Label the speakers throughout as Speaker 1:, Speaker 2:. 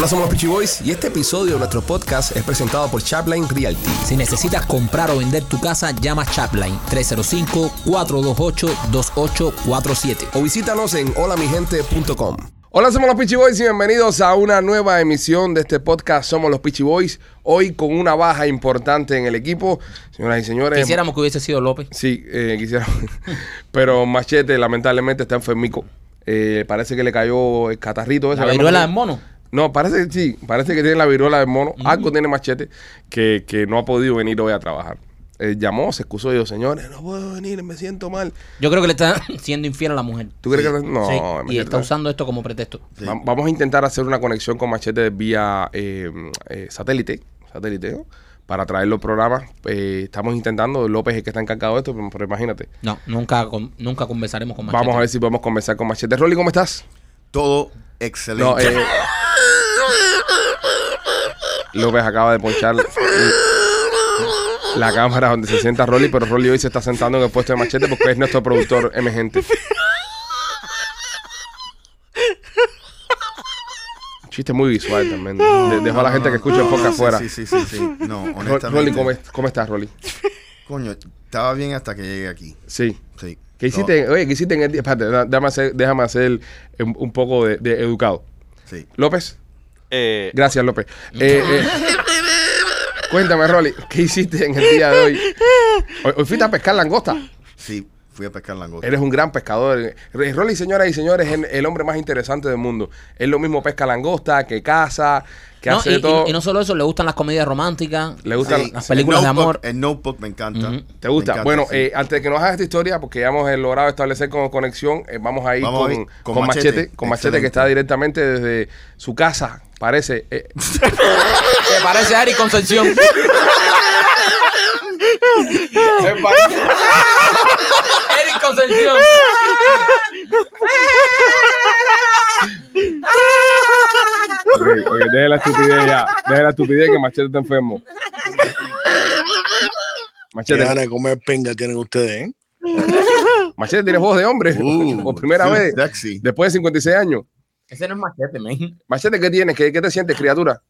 Speaker 1: Hola, somos los Peachy Boys y este episodio de nuestro podcast es presentado por Chapline Realty.
Speaker 2: Si necesitas comprar o vender tu casa, llama Chapline 305-428-2847.
Speaker 1: O visítanos en holamigente.com. Hola, somos los Peachy Boys y bienvenidos a una nueva emisión de este podcast Somos los Peachy Boys. Hoy con una baja importante en el equipo. Señoras y señores.
Speaker 2: Quisiéramos que hubiese sido López.
Speaker 1: Sí, eh, quisiera. Pero Machete lamentablemente está enfermico. Eh, parece que le cayó el catarrito ese.
Speaker 2: La viruela del mono.
Speaker 1: No, parece que sí, parece que tiene la viruela del mono. Algo tiene machete que, que no ha podido venir hoy a trabajar. Eh, llamó, se excusó y dijo, señores, no puedo venir, me siento mal.
Speaker 2: Yo creo que le está siendo infiel a la mujer.
Speaker 1: ¿Tú crees que no?
Speaker 2: Sí, y está usando esto como pretexto.
Speaker 1: Va- Vamos a intentar hacer una conexión con Machete vía eh, eh, satélite, satélite, ¿no? Para traer los programas. Eh, estamos intentando, López es el que está encargado de esto, pero, pero imagínate.
Speaker 2: No, nunca, con- nunca conversaremos con Machete.
Speaker 1: Vamos a ver si podemos conversar con Machete. Rolly, ¿cómo estás?
Speaker 3: Todo excelente.
Speaker 1: No, eh, López acaba de ponchar la cámara donde se sienta Rolly, pero Rolly hoy se está sentando en el puesto de machete porque es nuestro productor emergente. Chiste muy visual también. De- Dejo a la gente que escucha el podcast
Speaker 3: Sí,
Speaker 1: afuera.
Speaker 3: Sí, sí, sí, sí. No,
Speaker 1: Ro-
Speaker 3: honestamente.
Speaker 1: Rolly, ¿cómo, es- ¿cómo estás, Rolly?
Speaker 3: Coño, estaba bien hasta que llegué aquí.
Speaker 1: Sí.
Speaker 3: Sí.
Speaker 1: ¿Qué hiciste? Oye, ¿qué hiciste en el día? Espérate, da- déjame hacer, déjame hacer un, un poco de, de educado.
Speaker 3: Sí.
Speaker 1: López.
Speaker 4: Eh,
Speaker 1: Gracias, López. Eh, eh, cuéntame, Rolly, ¿qué hiciste en el día de hoy? Hoy, hoy fuiste a pescar langosta.
Speaker 3: Sí, fui a pescar langosta.
Speaker 1: Eres un gran pescador. Eh, Rolly, señoras y señores, es el, el hombre más interesante del mundo. Es lo mismo pesca langosta, que caza, que
Speaker 2: No,
Speaker 1: hace
Speaker 2: y,
Speaker 1: de todo.
Speaker 2: y- y no solo eso, le gustan las comedias románticas.
Speaker 1: Le gustan
Speaker 3: Sí,
Speaker 2: las
Speaker 3: el
Speaker 2: películas de amor.
Speaker 3: El notebook me encanta.
Speaker 1: ¿Te gusta?
Speaker 3: Encanta,
Speaker 1: bueno,
Speaker 3: sí.
Speaker 1: eh, antes de que nos hagas esta historia, porque ya hemos eh, logrado establecer con conexión, eh, vamos a ir
Speaker 3: Vamos a
Speaker 1: con,
Speaker 3: ir
Speaker 1: con
Speaker 3: con
Speaker 1: Machete,
Speaker 3: Machete.
Speaker 1: con Machete que está directamente desde su casa, parece. eh,
Speaker 2: ¿Te parece Ari Concepción? Eric Concepción.
Speaker 1: ok, ok, deje la estupidez ya. Deje la estupidez que Machete está enfermo.
Speaker 5: Qué
Speaker 1: Machete,
Speaker 5: ganas de comer pinga tienen ustedes, ¿eh?
Speaker 1: Machete tiene voz de hombre.
Speaker 3: Uh,
Speaker 1: por primera
Speaker 3: sí,
Speaker 1: vez.
Speaker 3: Sexy.
Speaker 1: Después de 56 años.
Speaker 2: Ese no es Machete, man.
Speaker 1: Machete, ¿qué tienes? ¿Qué, qué te sientes, criatura?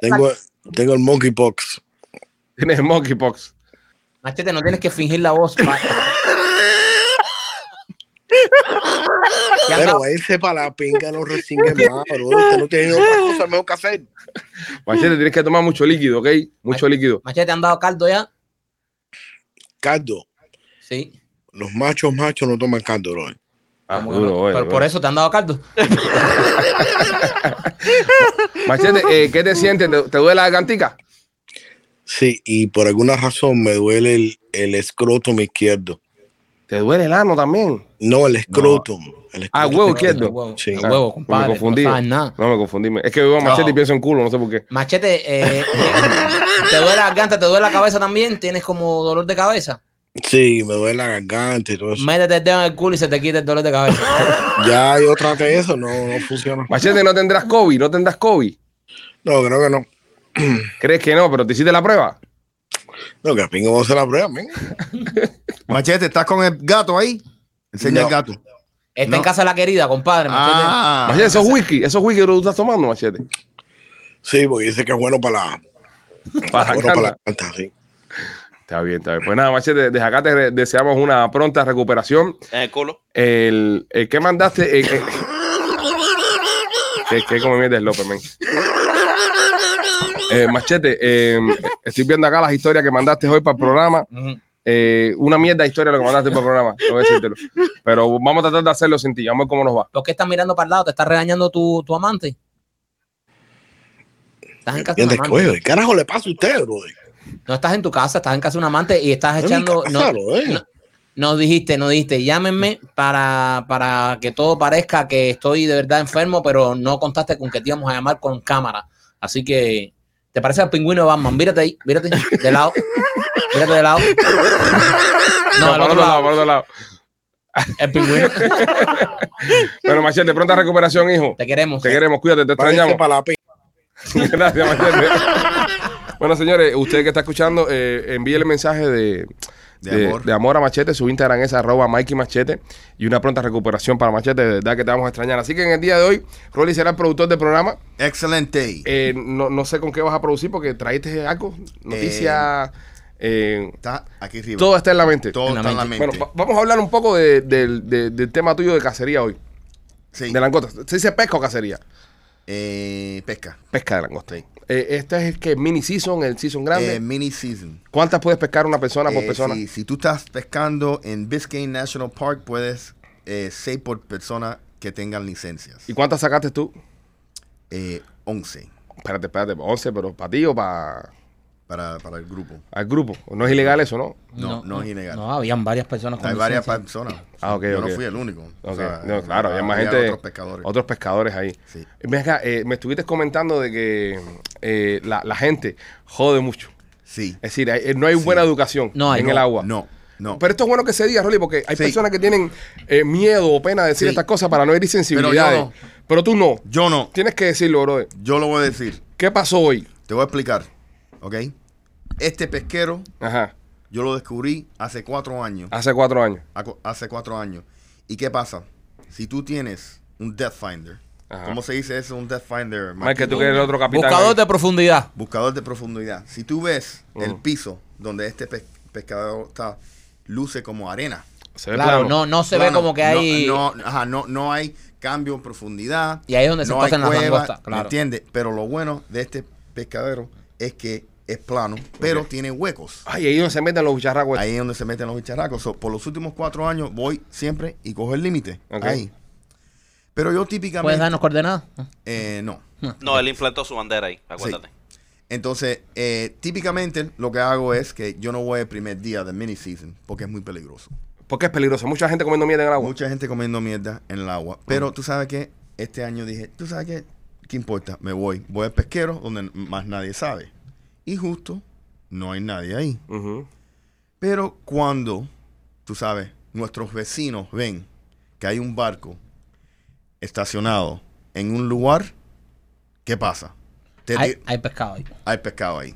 Speaker 5: Tengo, tengo el monkeypox.
Speaker 1: Tienes monkeypox.
Speaker 2: Machete, no tienes que fingir la voz.
Speaker 5: Pero váyase para la pinga, no resingue más, bro. Usted no tiene otra cosa mejor que hacer.
Speaker 1: Machete, tienes que tomar mucho líquido, ¿ok? Mucho líquido.
Speaker 2: Machete, ¿te han dado caldo ya?
Speaker 5: Caldo.
Speaker 2: Sí.
Speaker 5: Los machos machos no toman caldo, bro.
Speaker 1: Ah,
Speaker 2: ¿Cómo que
Speaker 1: duro,
Speaker 2: no?
Speaker 1: oye,
Speaker 2: por eso te han dado caldo.
Speaker 1: Machete, eh, ¿qué te sientes? ¿Te, te duele la gargantica?
Speaker 5: Sí, y por alguna razón me duele el, el escrotum izquierdo.
Speaker 1: ¿Te duele el ano también?
Speaker 5: No, el escrotum. El
Speaker 1: Ah, huevo
Speaker 5: izquierdo.
Speaker 2: El huevo,
Speaker 5: Sí.
Speaker 2: el
Speaker 1: Ah,
Speaker 2: huevo,
Speaker 1: Me
Speaker 2: compadre.
Speaker 1: confundí.
Speaker 2: No sabes nada.
Speaker 1: No, me confundí. Es que veo a Machete y pienso en culo, no sé por qué.
Speaker 2: Machete, eh, ¿te duele la garganta? ¿Te duele la cabeza también? ¿Tienes como dolor de cabeza?
Speaker 5: Sí, me duele la garganta y todo eso.
Speaker 2: Métete el dedo en el culo y se te quita el dolor de cabeza.
Speaker 5: Ya yo traté eso, no, no funciona.
Speaker 1: Machete, no tendrás COVID, no tendrás COVID.
Speaker 5: No, creo que no.
Speaker 1: ¿Crees que no? Pero te hiciste la prueba.
Speaker 5: No, que pinga vamos a hacer la prueba, men.
Speaker 3: Machete, ¿estás con el gato ahí? Enseña
Speaker 5: No.
Speaker 3: el gato.
Speaker 2: Está
Speaker 3: No.
Speaker 2: en casa la querida, compadre. Machete.
Speaker 3: Ah.
Speaker 1: Machete, eso es whisky. Eso es whisky que tú estás tomando, Machete.
Speaker 5: Sí, porque dice que es bueno para la,
Speaker 1: Para
Speaker 5: bueno para
Speaker 1: la
Speaker 5: la canta, sí.
Speaker 1: Está bien, está bien. Pues nada, Machete, desde acá te deseamos una pronta recuperación.
Speaker 4: en el culo.
Speaker 1: El, el que mandaste. El, el- que, que como mierda es López, men. Eh, machete, eh, estoy viendo acá las historias que mandaste hoy para el programa. Eh, una mierda de historia lo que mandaste para el programa, tengo que decírtelo. Pero vamos a tratar de hacerlo sin ti. Vamos a ver cómo nos va.
Speaker 2: ¿Por qué estás mirando para el lado? ¿Te está regañando tu, tu amante? Estás en casa
Speaker 5: ¿qué carajo le pasa a usted, bro?
Speaker 2: No estás en tu casa, estás en casa de un amante y estás echando.
Speaker 5: casa,
Speaker 2: no,
Speaker 5: bro, eh.
Speaker 2: no, no dijiste, no dijiste, llámenme para, para que todo parezca que estoy de verdad enfermo, pero no contaste con que te íbamos a llamar con cámara. Así que, ¿te parece al pingüino de Batman? Mírate ahí, mírate de lado. Mírate de lado. No,
Speaker 1: No,
Speaker 2: al
Speaker 1: para
Speaker 2: otro
Speaker 1: lado, para otro lado.
Speaker 2: El pingüino.
Speaker 1: Pero Machete, pronta recuperación, hijo.
Speaker 2: Te queremos.
Speaker 1: Te queremos, cuídate, te extrañamos.
Speaker 5: para la.
Speaker 1: Gracias, Machete. bueno, señores, usted que está escuchando, eh, envíele mensaje de,
Speaker 3: De amor.
Speaker 1: de amor a Machete. Su Instagram es arroba Mikey Machete. Y una pronta recuperación para Machete. De verdad que te vamos a extrañar. Así que en el día de hoy, Rolly será el productor del programa.
Speaker 3: Excelente.
Speaker 1: Eh, no, no sé con qué vas a producir porque traíste algo, noticias. eh,
Speaker 3: está aquí arriba.
Speaker 1: todo está en la mente.
Speaker 3: Todo
Speaker 2: En la
Speaker 3: está en la
Speaker 2: mente.
Speaker 1: Bueno, va- vamos a hablar un poco de- del- de- del tema tuyo de cacería hoy.
Speaker 3: sí.
Speaker 1: De langosta. ¿Se dice pesca o cacería?
Speaker 3: Eh, pesca.
Speaker 1: Pesca de langosta.
Speaker 3: Sí.
Speaker 1: Eh, este es el que mini season, el season grande.
Speaker 3: Eh, mini season.
Speaker 1: ¿Cuántas puedes pescar una persona por
Speaker 3: Eh,
Speaker 1: persona?
Speaker 3: Si, si tú estás pescando en Biscayne National Park, puedes eh, seis por persona que tengan licencias.
Speaker 1: ¿Y cuántas sacaste tú?
Speaker 3: Eh, 11
Speaker 1: Espérate, espérate, 11, pero para ti o para
Speaker 3: para, para el grupo.
Speaker 1: el grupo. No es ilegal eso, ¿no?
Speaker 3: No, no es ilegal.
Speaker 2: No, habían varias personas con
Speaker 3: Hay varias
Speaker 2: licencia.
Speaker 3: personas.
Speaker 1: Ah, ok,
Speaker 3: Yo no fui el único.
Speaker 1: Ok,
Speaker 3: O sea,
Speaker 1: no, claro, había más gente.
Speaker 3: Otros pescadores.
Speaker 1: Otros pescadores ahí.
Speaker 3: Sí.
Speaker 1: Eh, me estuviste comentando de que eh, la, la gente jode mucho.
Speaker 3: Sí.
Speaker 1: Es decir, hay- no hay
Speaker 3: Sí.
Speaker 1: buena educación
Speaker 2: No hay,
Speaker 1: en
Speaker 2: no,
Speaker 1: el agua.
Speaker 3: No, no.
Speaker 1: Pero esto es bueno que se diga, Rolly, porque hay
Speaker 3: Sí.
Speaker 1: personas que tienen eh, miedo o pena de decir
Speaker 3: Sí.
Speaker 1: estas cosas para no herir sensibilidades.
Speaker 3: no.
Speaker 1: Pero tú no.
Speaker 3: Yo no.
Speaker 1: Tienes que decirlo, bro.
Speaker 3: Yo lo voy a decir.
Speaker 1: ¿Qué pasó hoy?
Speaker 3: Te voy a explicar. ¿Ok? Este pesquero,
Speaker 1: Ajá.
Speaker 3: yo lo descubrí hace cuatro años.
Speaker 1: Hace cuatro años.
Speaker 3: Hace cuatro años. ¿Y qué pasa? Si tú tienes un Death Finder,
Speaker 1: Ajá.
Speaker 3: ¿cómo se dice eso? Un Death Finder.
Speaker 1: Más que tú
Speaker 3: Marquito?
Speaker 1: que eres el otro capitán.
Speaker 2: Buscador
Speaker 1: ahí.
Speaker 2: de profundidad.
Speaker 3: Buscador de profundidad. Si tú ves el piso donde este pe- pescador está, luce como arena.
Speaker 1: Se ve
Speaker 2: Claro,
Speaker 1: plano.
Speaker 2: no, no se ve como que hay.
Speaker 3: No, no, ajá, no, no hay cambio en profundidad.
Speaker 2: Y ahí es donde se pasan las langostas,
Speaker 3: ¿Me
Speaker 2: claro.
Speaker 3: entiendes? Pero lo bueno de este pescadero es que es plano, pero tiene huecos.
Speaker 1: Ay, ahí donde se meten los bicharracos.
Speaker 3: Ahí es donde se meten los bicharracos. So, por los últimos cuatro años voy siempre y cojo el límite.
Speaker 1: Ok.
Speaker 3: Ahí. Pero yo típicamente.
Speaker 2: ¿Puedes darnos coordenadas?
Speaker 3: eh, no.
Speaker 4: No, él implantó su bandera ahí, acuérdate.
Speaker 3: Entonces, eh, típicamente lo que hago es que yo no voy el primer día de mini season porque es muy peligroso.
Speaker 1: Porque es peligroso. Mucha gente comiendo mierda en el agua.
Speaker 3: Mucha gente comiendo mierda en el agua. Pero tú sabes que este año dije, tú sabes que, ¿qué importa? Me voy. Voy al pesquero donde más nadie sabe. Y justo no hay nadie ahí. Pero cuando, tú sabes, nuestros vecinos ven que hay un barco estacionado en un lugar, ¿qué pasa? Te-
Speaker 2: Hay, pescado ahí.
Speaker 3: hay pescado ahí.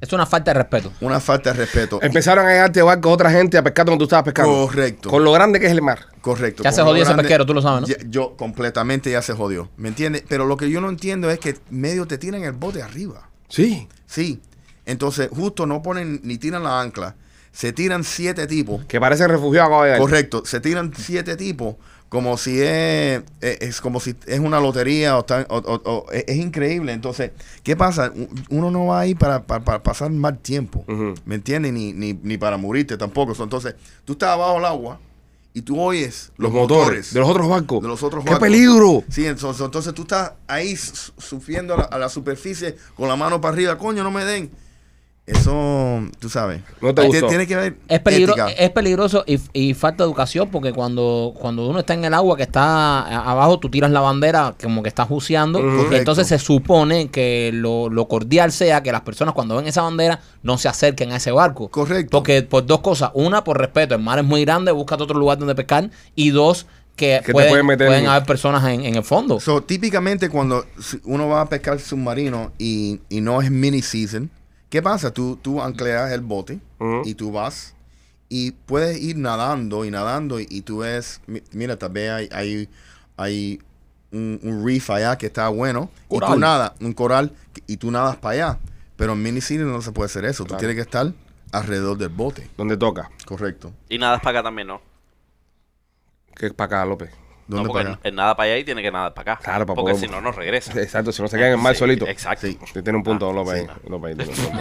Speaker 2: Es una falta de respeto.
Speaker 3: Una falta de respeto.
Speaker 1: Empezaron a llegarte barcos otra gente a pescar donde tú estabas pescando.
Speaker 3: Correcto.
Speaker 1: Con lo grande que es el mar.
Speaker 3: Correcto.
Speaker 2: Ya
Speaker 3: Con
Speaker 2: se jodió ese
Speaker 3: grande-
Speaker 2: pesquero, tú lo sabes, ¿no?
Speaker 3: Ya- yo completamente ya se jodió. ¿Me entiendes? Pero lo que yo no entiendo es que medio te tiran el bote arriba.
Speaker 1: Sí.
Speaker 3: Sí. Entonces, justo no ponen ni tiran la ancla. Se tiran siete tipos.
Speaker 1: Que parecen refugiados acá de llegar.
Speaker 3: Correcto. Se tiran siete tipos como si es, es, como si es una lotería o, está- o- o- o- es, es increíble. Entonces, ¿qué pasa? Uno no va ahí para, para- para pasar mal tiempo. ¿Me entiendes? Ni, ni, ni para morirte tampoco. Entonces, tú estás abajo del agua y tú oyes
Speaker 1: Los, motores, de los otros barcos.
Speaker 3: de los otros
Speaker 1: ¡Qué
Speaker 3: barcos.
Speaker 1: peligro!
Speaker 3: Sí, entonces, entonces tú estás ahí su- sufriendo a la, a la superficie con la mano para arriba. Coño, no me den. Eso, tú sabes.
Speaker 1: No te gustó.
Speaker 3: Tiene que ver
Speaker 2: Es, peligro, es peligroso y, y falta de educación porque cuando, cuando uno está en el agua que está abajo, tú tiras la bandera como que estás buceando. Entonces se supone que lo, lo cordial sea que las personas cuando ven esa bandera no se acerquen a ese barco.
Speaker 3: Correcto.
Speaker 2: Porque por dos cosas. Una, por respeto, el mar es muy grande, búscate otro lugar donde pescar. Y dos, que, pueden,
Speaker 1: pueden meter
Speaker 2: pueden
Speaker 1: en-
Speaker 2: haber personas en, en el fondo.
Speaker 3: So, típicamente cuando si uno va a pescar submarino y, y no es mini season, ¿qué pasa? Tú, tú ancleas el bote y tú vas y puedes ir nadando y nadando y, y tú ves, mi- mira, tal vez hay, hay, hay un, un reef allá que está bueno y tú nadas, un coral, y tú nadas para allá. Pero en mini season no se puede hacer eso.
Speaker 1: Claro.
Speaker 3: Tú tienes que estar alrededor del bote.
Speaker 1: Donde toca.
Speaker 3: Correcto.
Speaker 4: Y nada es para acá también, ¿no?
Speaker 1: Que es para acá, López.
Speaker 3: ¿Dónde
Speaker 4: no, porque
Speaker 3: para acá?
Speaker 4: el nada para allá y tiene que nadar para acá.
Speaker 1: Claro, para
Speaker 4: Porque
Speaker 1: poder-
Speaker 4: si no, no regresa.
Speaker 1: Exacto, si no se quedan en
Speaker 4: Sí,
Speaker 1: solito.
Speaker 4: Exacto.
Speaker 3: Sí.
Speaker 1: Tiene un punto,
Speaker 4: Ah,
Speaker 1: López.
Speaker 4: sí.
Speaker 1: López un punto.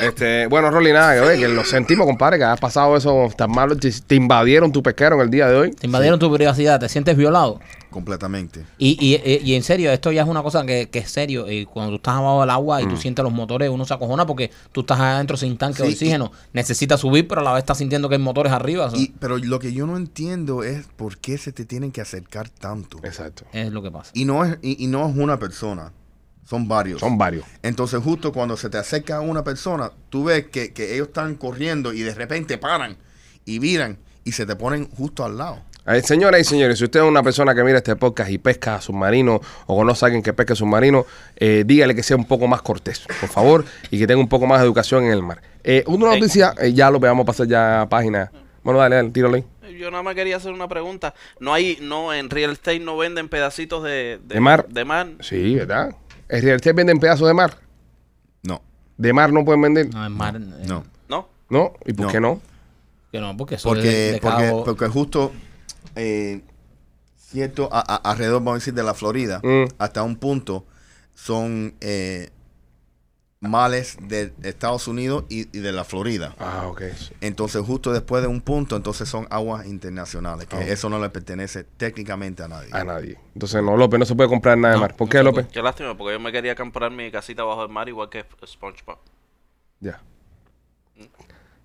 Speaker 1: Este, bueno, Rolly, nada que que lo sentimos, compadre, que has pasado eso tan malo. Te, te invadieron tu pesquero en el día de hoy.
Speaker 2: Te invadieron tu privacidad, te sientes violado.
Speaker 3: Completamente.
Speaker 2: Y, y, y- y en serio, esto ya es una cosa que, que es serio. Y cuando tú estás abajo del agua y tú sientes los motores, uno se acojona porque tú estás adentro sin tanque de oxígeno. Necesitas subir, pero a la vez estás sintiendo que hay motores arriba.
Speaker 3: Y, pero lo que yo no entiendo es por qué se te tienen que acercar tanto.
Speaker 1: Exacto.
Speaker 2: es lo que pasa.
Speaker 3: Y no es, y, y no es una persona, son varios.
Speaker 1: Son varios.
Speaker 3: Entonces, justo cuando se te acerca una persona, tú ves que, que ellos están corriendo y de repente paran y viran y se te ponen justo al lado.
Speaker 1: Eh, señoras y señores, si usted es una persona que mira este podcast y pesca submarino o conoce a alguien que pesque submarino, eh, dígale que sea un poco más cortés, por favor, y que tenga un poco más de educación en el mar. Eh, una
Speaker 4: Sí.
Speaker 1: noticia, eh, ya lo veamos pasar ya a página. Bueno, dale, dale, tíralo ahí.
Speaker 4: Yo nada más quería hacer una pregunta. No hay, no, en real estate no venden pedacitos de,
Speaker 1: ¿De mar?
Speaker 4: De mar.
Speaker 1: Sí, ¿verdad? ¿En real estate venden pedazos de mar?
Speaker 3: No,
Speaker 1: ¿De mar no pueden vender?
Speaker 2: No, es mar. eh,
Speaker 3: no.
Speaker 4: ¿No?
Speaker 1: ¿No? ¿Y por
Speaker 3: No.
Speaker 1: qué no?
Speaker 2: Que no, porque eso de,
Speaker 3: Porque,
Speaker 2: de
Speaker 3: porque,
Speaker 2: cabo-
Speaker 3: porque justo eh, cierto, a- a- alrededor, vamos a decir, de la Florida,
Speaker 1: Mm.
Speaker 3: hasta un punto, son eh, males de Estados Unidos y, y de la Florida.
Speaker 1: Ah, ok.
Speaker 3: Entonces, justo después de un punto, entonces son aguas internacionales, que
Speaker 1: Ah.
Speaker 3: eso no le pertenece técnicamente a nadie.
Speaker 1: A nadie. Entonces, no, López, no se puede comprar nada de
Speaker 2: No,
Speaker 1: mar. ¿Por
Speaker 2: no
Speaker 1: qué, López?
Speaker 4: Qué lástima, porque yo me quería comprar mi casita bajo el mar igual que SpongeBob.
Speaker 1: Ya.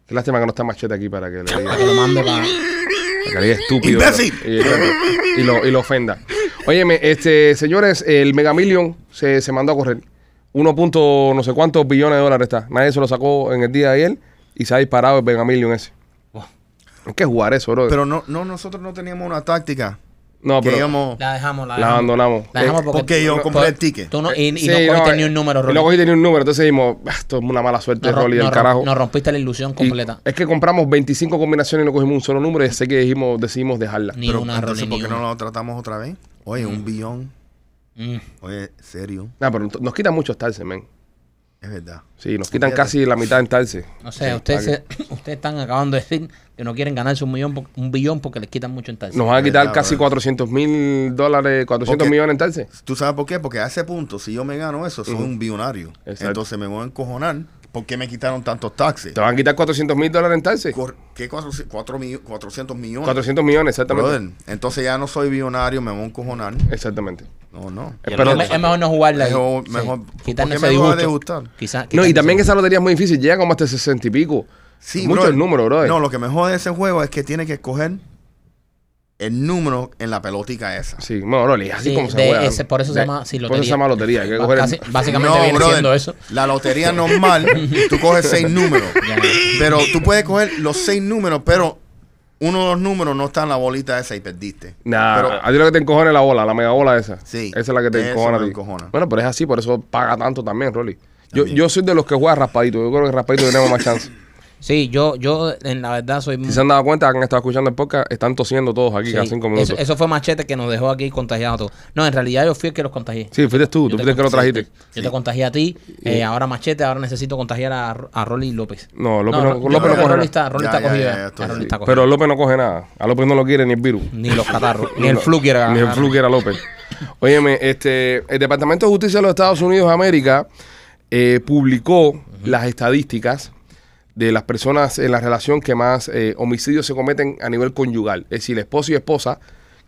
Speaker 1: Qué lástima que no está machete aquí para que le diga.
Speaker 2: para que lo mande para.
Speaker 1: Diga estúpido.
Speaker 3: ¡Imbécil!
Speaker 1: Y, y lo, y lo ofenda. Óyeme, este, señores, el Mega Million se, se mandó a correr. 1. punto no sé cuántos billones de dólares está. Nadie se lo sacó en el día de ayer y se ha disparado el Mega Million ese. Hay que jugar eso, bro.
Speaker 3: Pero no, no, nosotros no teníamos una táctica
Speaker 1: no,
Speaker 3: que
Speaker 1: pero
Speaker 3: íbamos...
Speaker 2: La dejamos, la
Speaker 1: la
Speaker 2: dejamos.
Speaker 1: abandonamos.
Speaker 2: La dejamos
Speaker 1: Eh,
Speaker 2: porque,
Speaker 3: porque yo compré el ticket.
Speaker 2: Tú no, y, y
Speaker 1: sí,
Speaker 2: no cogiste
Speaker 1: eh,
Speaker 2: ni un número,
Speaker 1: y
Speaker 2: Rolly.
Speaker 1: No cogiste ni un número. Entonces dijimos, "Ah, esto es una mala suerte,
Speaker 2: rom-
Speaker 1: Rolly, del carajo.
Speaker 2: nos rompiste la ilusión
Speaker 1: Y
Speaker 2: completa.
Speaker 1: es que compramos 25 combinaciones y no cogimos un solo número y sé que dijimos, decidimos dejarla.
Speaker 2: Ni
Speaker 3: Pero
Speaker 2: una,
Speaker 3: entonces,
Speaker 2: Rolly,
Speaker 3: ¿por
Speaker 2: ni
Speaker 3: qué no lo tratamos otra vez? Oye, un billón.
Speaker 2: Mm.
Speaker 3: Oye, serio,
Speaker 1: Nah, pero nos quitan mucho estarse, men.
Speaker 3: Es verdad.
Speaker 1: Sí, nos quitan
Speaker 3: Fíjate.
Speaker 1: casi la mitad en tarse.
Speaker 2: O sea,
Speaker 1: Sí,
Speaker 2: ustedes, se- ustedes están acabando de decir que no quieren ganarse un millón, un billón porque les quitan mucho en taxi.
Speaker 1: Nos van a quitar
Speaker 3: verdad,
Speaker 1: casi
Speaker 3: bro.
Speaker 1: 400 mil dólares, 400
Speaker 3: Porque-
Speaker 1: millones en tarse.
Speaker 3: ¿Tú sabes por qué? Porque a ese punto, si yo me gano eso, soy un billonario.
Speaker 1: Exacto.
Speaker 3: Entonces me voy a encojonar. ¿Por qué me quitaron tantos taxes?
Speaker 1: Te van a quitar 400 mil dólares en.
Speaker 3: Cor- ¿Qué cuatro, cuatro millo- 400 millones?
Speaker 1: 400 millones, exactamente.
Speaker 3: Brother, entonces ya no soy billonario, me voy a encojonar.
Speaker 1: Exactamente.
Speaker 3: No, no.
Speaker 1: Pero-
Speaker 2: es, me- es mejor no jugarla.
Speaker 3: Mejor-
Speaker 2: Sí.
Speaker 3: mejor-
Speaker 2: Quitarle
Speaker 3: ¿por
Speaker 2: ese
Speaker 3: qué me va a
Speaker 2: disgusto.
Speaker 3: disgustar?
Speaker 2: Quizá-
Speaker 1: No, y también esa lotería es muy difícil. Llega como hasta 60 y pico.
Speaker 3: Sí,
Speaker 1: Mucho
Speaker 3: brother.
Speaker 1: el número, brother.
Speaker 3: No, lo que me jode de ese juego es que tiene que escoger el número en la pelotica esa.
Speaker 1: Sí, bueno, Rolly, así
Speaker 2: Sí,
Speaker 1: como se juega.
Speaker 2: ese- por eso se
Speaker 1: De-
Speaker 2: llama, sí,
Speaker 1: Por eso
Speaker 2: lotería.
Speaker 1: se llama lotería. Hay que el-
Speaker 2: básicamente
Speaker 3: No,
Speaker 2: viene
Speaker 3: brother,
Speaker 2: siendo eso.
Speaker 3: La lotería normal, tú coges seis números. Pero tú puedes coger los seis números, pero uno de los números no está en la bolita esa y perdiste.
Speaker 1: Nah,
Speaker 3: Pero-
Speaker 1: a ti lo que te encojona es la bola, la mega bola esa.
Speaker 3: Sí,
Speaker 1: Esa es la que te encojona a
Speaker 3: me
Speaker 1: ti.
Speaker 3: encojona.
Speaker 1: Bueno, pero es así, por eso paga tanto también, Rolly. Yo,
Speaker 3: También.
Speaker 1: yo soy de los que juega raspadito. Yo creo que raspadito tenemos más chance.
Speaker 2: Sí, yo, yo en la verdad soy
Speaker 1: Si se han dado cuenta que han estado escuchando el podcast, están tosiendo todos aquí
Speaker 2: Sí,
Speaker 1: cada cinco minutos.
Speaker 2: Eso, eso fue Machete que nos dejó aquí contagiados todos. No, en realidad yo fui el que los contagié.
Speaker 1: Sí, fuiste tú, tú
Speaker 2: Yo te
Speaker 1: fuiste el que lo
Speaker 2: contagié-
Speaker 1: trajiste.
Speaker 2: Yo te contagié a ti, eh, ahora Machete, ahora necesito contagiar a, a Rolly López.
Speaker 1: No, López no, López no coge
Speaker 2: Rolly
Speaker 1: nada.
Speaker 2: está, Rolly está cogido.
Speaker 1: Pero López no coge nada. A López no lo quiere ni el virus.
Speaker 2: Ni los catarros, ni el flu quiere
Speaker 1: Ni el flu quiere a López. Óyeme, este, el Departamento de Justicia de los Estados Unidos de América eh, publicó las estadísticas de las personas en la relación que más eh, homicidios se cometen a nivel conyugal. Es decir, esposo y esposa,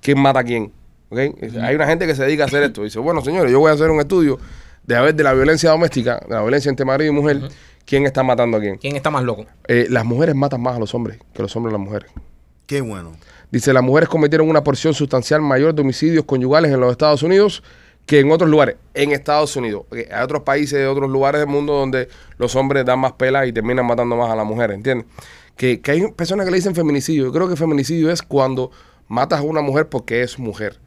Speaker 1: ¿quién mata a quién? ¿Ok? Es- Hay una gente que se dedica a hacer esto. Dice, bueno, señores, yo voy a hacer un estudio de a ver de la violencia doméstica, de la violencia entre marido y mujer, quién está matando a quién.
Speaker 2: ¿Quién está más loco?
Speaker 1: Eh, las mujeres matan más a los hombres que los hombres a las mujeres.
Speaker 3: Qué bueno.
Speaker 1: Dice, las mujeres cometieron una porción sustancial mayor de homicidios conyugales en los Estados Unidos que en otros lugares. En Estados Unidos. Hay otros países, otros lugares del mundo donde los hombres dan más pelas y terminan matando más a las mujeres, ¿entiendes? Que, que hay personas que le dicen feminicidio. Yo creo que feminicidio es cuando matas a una mujer porque es mujer.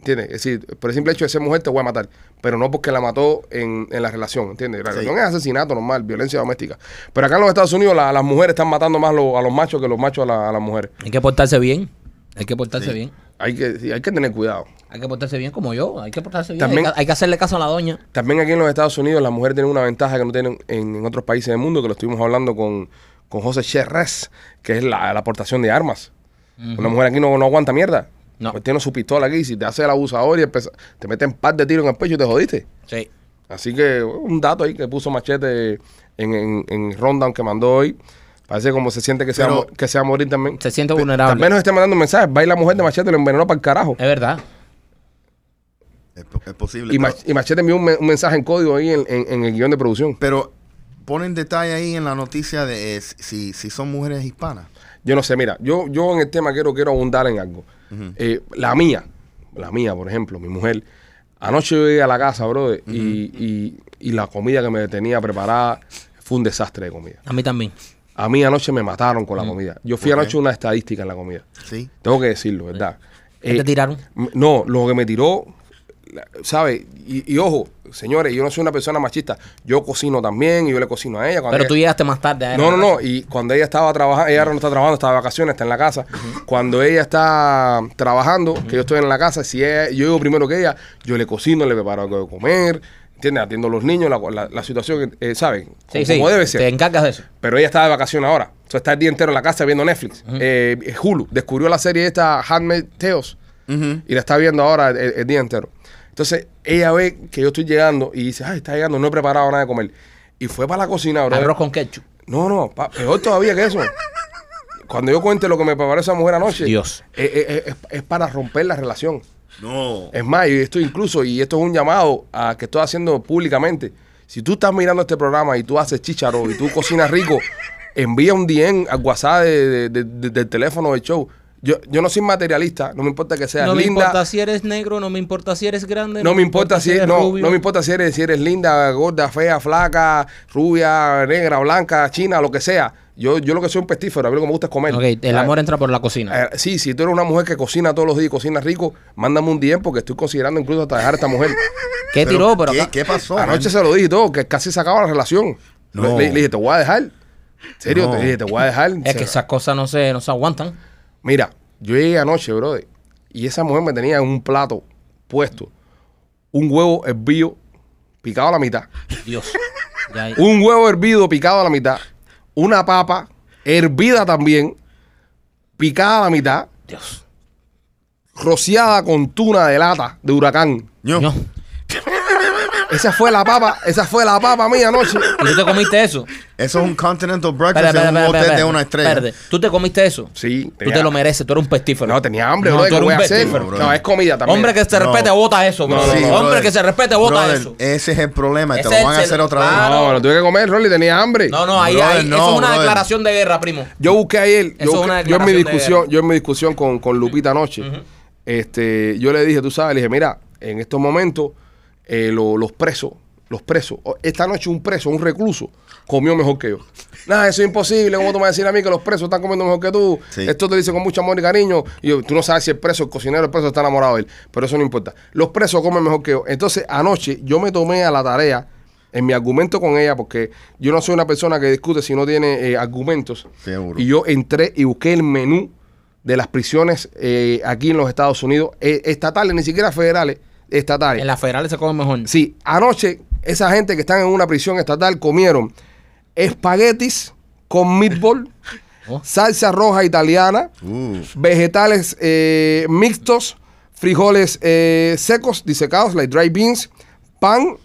Speaker 1: ¿Entiendes? Es decir, por el simple hecho de ser mujer te voy a matar, pero no porque la mató en, en la relación, ¿entiendes? La
Speaker 3: Sí.
Speaker 1: relación es asesinato normal, violencia doméstica. Pero acá en los Estados Unidos la- las mujeres están matando más lo- a los machos que los machos a, la- a las mujeres.
Speaker 2: Hay que portarse bien. Hay que portarse
Speaker 3: Sí.
Speaker 2: bien.
Speaker 1: Hay que, sí, hay que tener cuidado.
Speaker 2: Hay que portarse bien como yo. Hay que portarse bien.
Speaker 1: También-
Speaker 2: hay, que, hay que hacerle caso a la doña.
Speaker 1: También aquí en los Estados Unidos las mujeres tienen una ventaja que no tienen en, en otros países del mundo, que lo estuvimos hablando con, con José Cherres, que es la, la aportación de armas. Una mujer aquí no, no aguanta mierda.
Speaker 2: No.
Speaker 1: Pues tiene su pistola aquí, si te hace el abusador y empeza- te meten par de tiros en el pecho y te jodiste.
Speaker 2: Sí.
Speaker 1: Así que un dato ahí que puso Machete en, en, en rundown que mandó hoy. Parece como se siente que se, va, que se va a morir también.
Speaker 2: Se siente
Speaker 1: Tal
Speaker 2: vulnerable.
Speaker 1: vez nos esté mandando mensajes. Va y la mujer de Machete lo envenenó para el carajo.
Speaker 2: Es verdad.
Speaker 3: Es, po- es posible.
Speaker 1: Y,
Speaker 3: pero,
Speaker 1: Mach- y Machete envió un, me- un mensaje en código ahí en, en- en el guion de producción.
Speaker 3: pero ponen detalle ahí en la noticia de eh, si, si son mujeres hispanas.
Speaker 1: Yo no sé, mira, yo, yo en el tema quiero, quiero abundar en algo. Eh, la mía, la mía, por ejemplo, mi mujer, anoche yo llegué a la casa, brother, y, y- y la comida que me tenía preparada fue un desastre de comida.
Speaker 2: A mí también.
Speaker 1: A mí anoche me mataron con la
Speaker 2: Mm.
Speaker 1: comida. Yo fui anoche una estadística en la comida.
Speaker 3: Sí.
Speaker 1: Tengo que decirlo, ¿verdad?
Speaker 2: ¿Qué te
Speaker 1: Eh,
Speaker 2: tiraron?
Speaker 1: no, lo que me tiró, ¿sabes? Y, y ojo, señores, yo no soy una persona machista. Yo cocino también y yo le cocino a ella. cuando
Speaker 2: Pero
Speaker 1: ella-
Speaker 2: tú llegaste más tarde. a
Speaker 1: no, no, no. Y cuando ella estaba trabajando, ella ahora no está trabajando, está de vacaciones, está en la casa. Cuando ella está trabajando, que yo estoy en la casa, si ella- yo llego primero que ella, yo le cocino, le preparo algo de comer, ¿entiendes? Atiendo a los niños, la, la- la situación, eh, ¿saben?
Speaker 2: Sí,
Speaker 1: como,
Speaker 2: sí.
Speaker 1: como debe
Speaker 2: Te
Speaker 1: ser.
Speaker 2: encargas de eso.
Speaker 1: Pero ella está de vacaciones ahora. O sea, está el día entero en la casa viendo Netflix. Eh, Hulu descubrió la serie esta, Handmaid Tales, y la está viendo ahora el, el día entero. Entonces, ella ve que yo estoy llegando y dice, ay, está llegando, no he preparado nada de comer. Y fue para la cocina, bro.
Speaker 2: Arroz con ketchup.
Speaker 1: No, no, pa- peor todavía que eso. Cuando yo cuente lo que me preparó esa mujer anoche,
Speaker 2: Dios.
Speaker 1: eh, eh, eh, Es, es para romper la relación.
Speaker 3: No.
Speaker 1: Es más, y esto incluso, y esto es un llamado a que estoy haciendo públicamente. Si tú estás mirando este programa y tú haces chicharo y tú cocinas rico, envía un DM al WhatsApp de- de- de- del teléfono del show. Yo, yo no soy materialista, no me importa que seas
Speaker 2: No me
Speaker 1: linda.
Speaker 2: importa si eres negro, no me importa si eres grande.
Speaker 1: No me importa si
Speaker 2: eres
Speaker 1: eres, no,
Speaker 2: rubio.
Speaker 1: no me importa si eres, si eres linda, gorda, fea, flaca, rubia, negra, blanca, china, lo que sea. Yo, yo lo que soy un pestífero, a mí lo que me gusta es comer.
Speaker 2: Ok, el
Speaker 1: ¿sabes?
Speaker 2: amor entra por la cocina.
Speaker 1: Eh, sí, si tú eres una mujer que cocina todos los días y cocina rico, mándame un DM porque estoy considerando incluso hasta dejar a esta mujer.
Speaker 2: ¿Qué
Speaker 3: Pero,
Speaker 2: tiró? Pero
Speaker 3: ¿qué,
Speaker 2: acá-
Speaker 3: qué pasó?
Speaker 1: Anoche
Speaker 3: man?
Speaker 1: se lo dije y todo, que casi se acaba la relación.
Speaker 3: No.
Speaker 1: Le, le dije, te voy a dejar. En serio,
Speaker 3: No.
Speaker 1: te dije, te voy a dejar.
Speaker 2: es
Speaker 1: Se-
Speaker 2: que esas cosas no se, no se aguantan.
Speaker 1: Mira, yo llegué anoche, brother, y esa mujer me tenía en un plato puesto un huevo hervido picado a la mitad.
Speaker 2: Dios. Ya hay-
Speaker 1: Un huevo hervido picado a la mitad. Una papa hervida también, picada a la mitad,
Speaker 2: Dios.
Speaker 1: rociada con tuna de lata de huracán. Esa fue la papa, esa fue la papa mía anoche.
Speaker 2: ¿Y tú te comiste eso?
Speaker 3: Eso es un continental breakfast
Speaker 2: Espera, espera,
Speaker 3: en un
Speaker 2: espera,
Speaker 3: hotel
Speaker 2: espera,
Speaker 3: de una estrella.
Speaker 2: espérate. ¿Tú te comiste eso?
Speaker 1: Sí.
Speaker 2: Tú te lo mereces, tú eres un pestífero.
Speaker 1: No, tenía hambre,
Speaker 2: No,
Speaker 1: bro.
Speaker 2: tú
Speaker 1: ¿Qué
Speaker 2: eres
Speaker 1: voy a
Speaker 2: un
Speaker 1: hacer?
Speaker 3: bro.
Speaker 1: No, es comida también.
Speaker 2: Hombre que se
Speaker 3: No.
Speaker 2: respete, vota eso, bro.
Speaker 1: No, no, no.
Speaker 2: Hombre
Speaker 3: brother.
Speaker 2: que se respete, vota
Speaker 3: Brother,
Speaker 2: eso.
Speaker 3: Ese es el problema. Te
Speaker 2: Ese
Speaker 3: lo
Speaker 2: es
Speaker 3: van a
Speaker 2: el-
Speaker 3: hacer otra vez.
Speaker 2: claro.
Speaker 1: No, lo tuve que comer, Rolly, tenía hambre.
Speaker 2: No, no, ahí,
Speaker 3: Brother,
Speaker 2: ahí-
Speaker 3: no,
Speaker 2: eso es una
Speaker 3: brother.
Speaker 2: declaración de guerra, primo.
Speaker 1: Yo busqué ayer,
Speaker 2: Eso
Speaker 1: yo,
Speaker 2: es
Speaker 1: busqué-
Speaker 2: una
Speaker 1: yo en mi
Speaker 2: declaración de
Speaker 1: discusión,
Speaker 2: guerra.
Speaker 1: yo en mi discusión con, con Lupita anoche, este, yo le dije, tú sabes, le dije, mira, en estos momentos eh, lo- los presos, los presos, esta noche un preso, un recluso, comió mejor que yo. Nada, eso es imposible. ¿Cómo tú me vas a decir a mí que los presos están comiendo mejor que tú?
Speaker 3: Sí.
Speaker 1: Esto te dice con mucho amor y cariño. Y yo, tú no sabes si el preso, el cocinero, el preso está enamorado de él. Pero eso no importa. Los presos comen mejor que yo. Entonces, anoche yo me tomé a la tarea en mi argumento con ella, porque yo no soy una persona que discute si no tiene eh, argumentos.
Speaker 3: Seguro.
Speaker 1: Y yo entré y busqué el menú de las prisiones eh, aquí en los Estados Unidos, eh, estatales, ni siquiera federales, estatales.
Speaker 2: En las federales se come mejor.
Speaker 1: Sí, anoche esa gente que están en una prisión estatal comieron espaguetis con meatball,
Speaker 2: Oh.
Speaker 1: salsa roja italiana,
Speaker 3: Uh,
Speaker 1: vegetales eh, mixtos, frijoles eh, secos, disecados, like dry beans, pan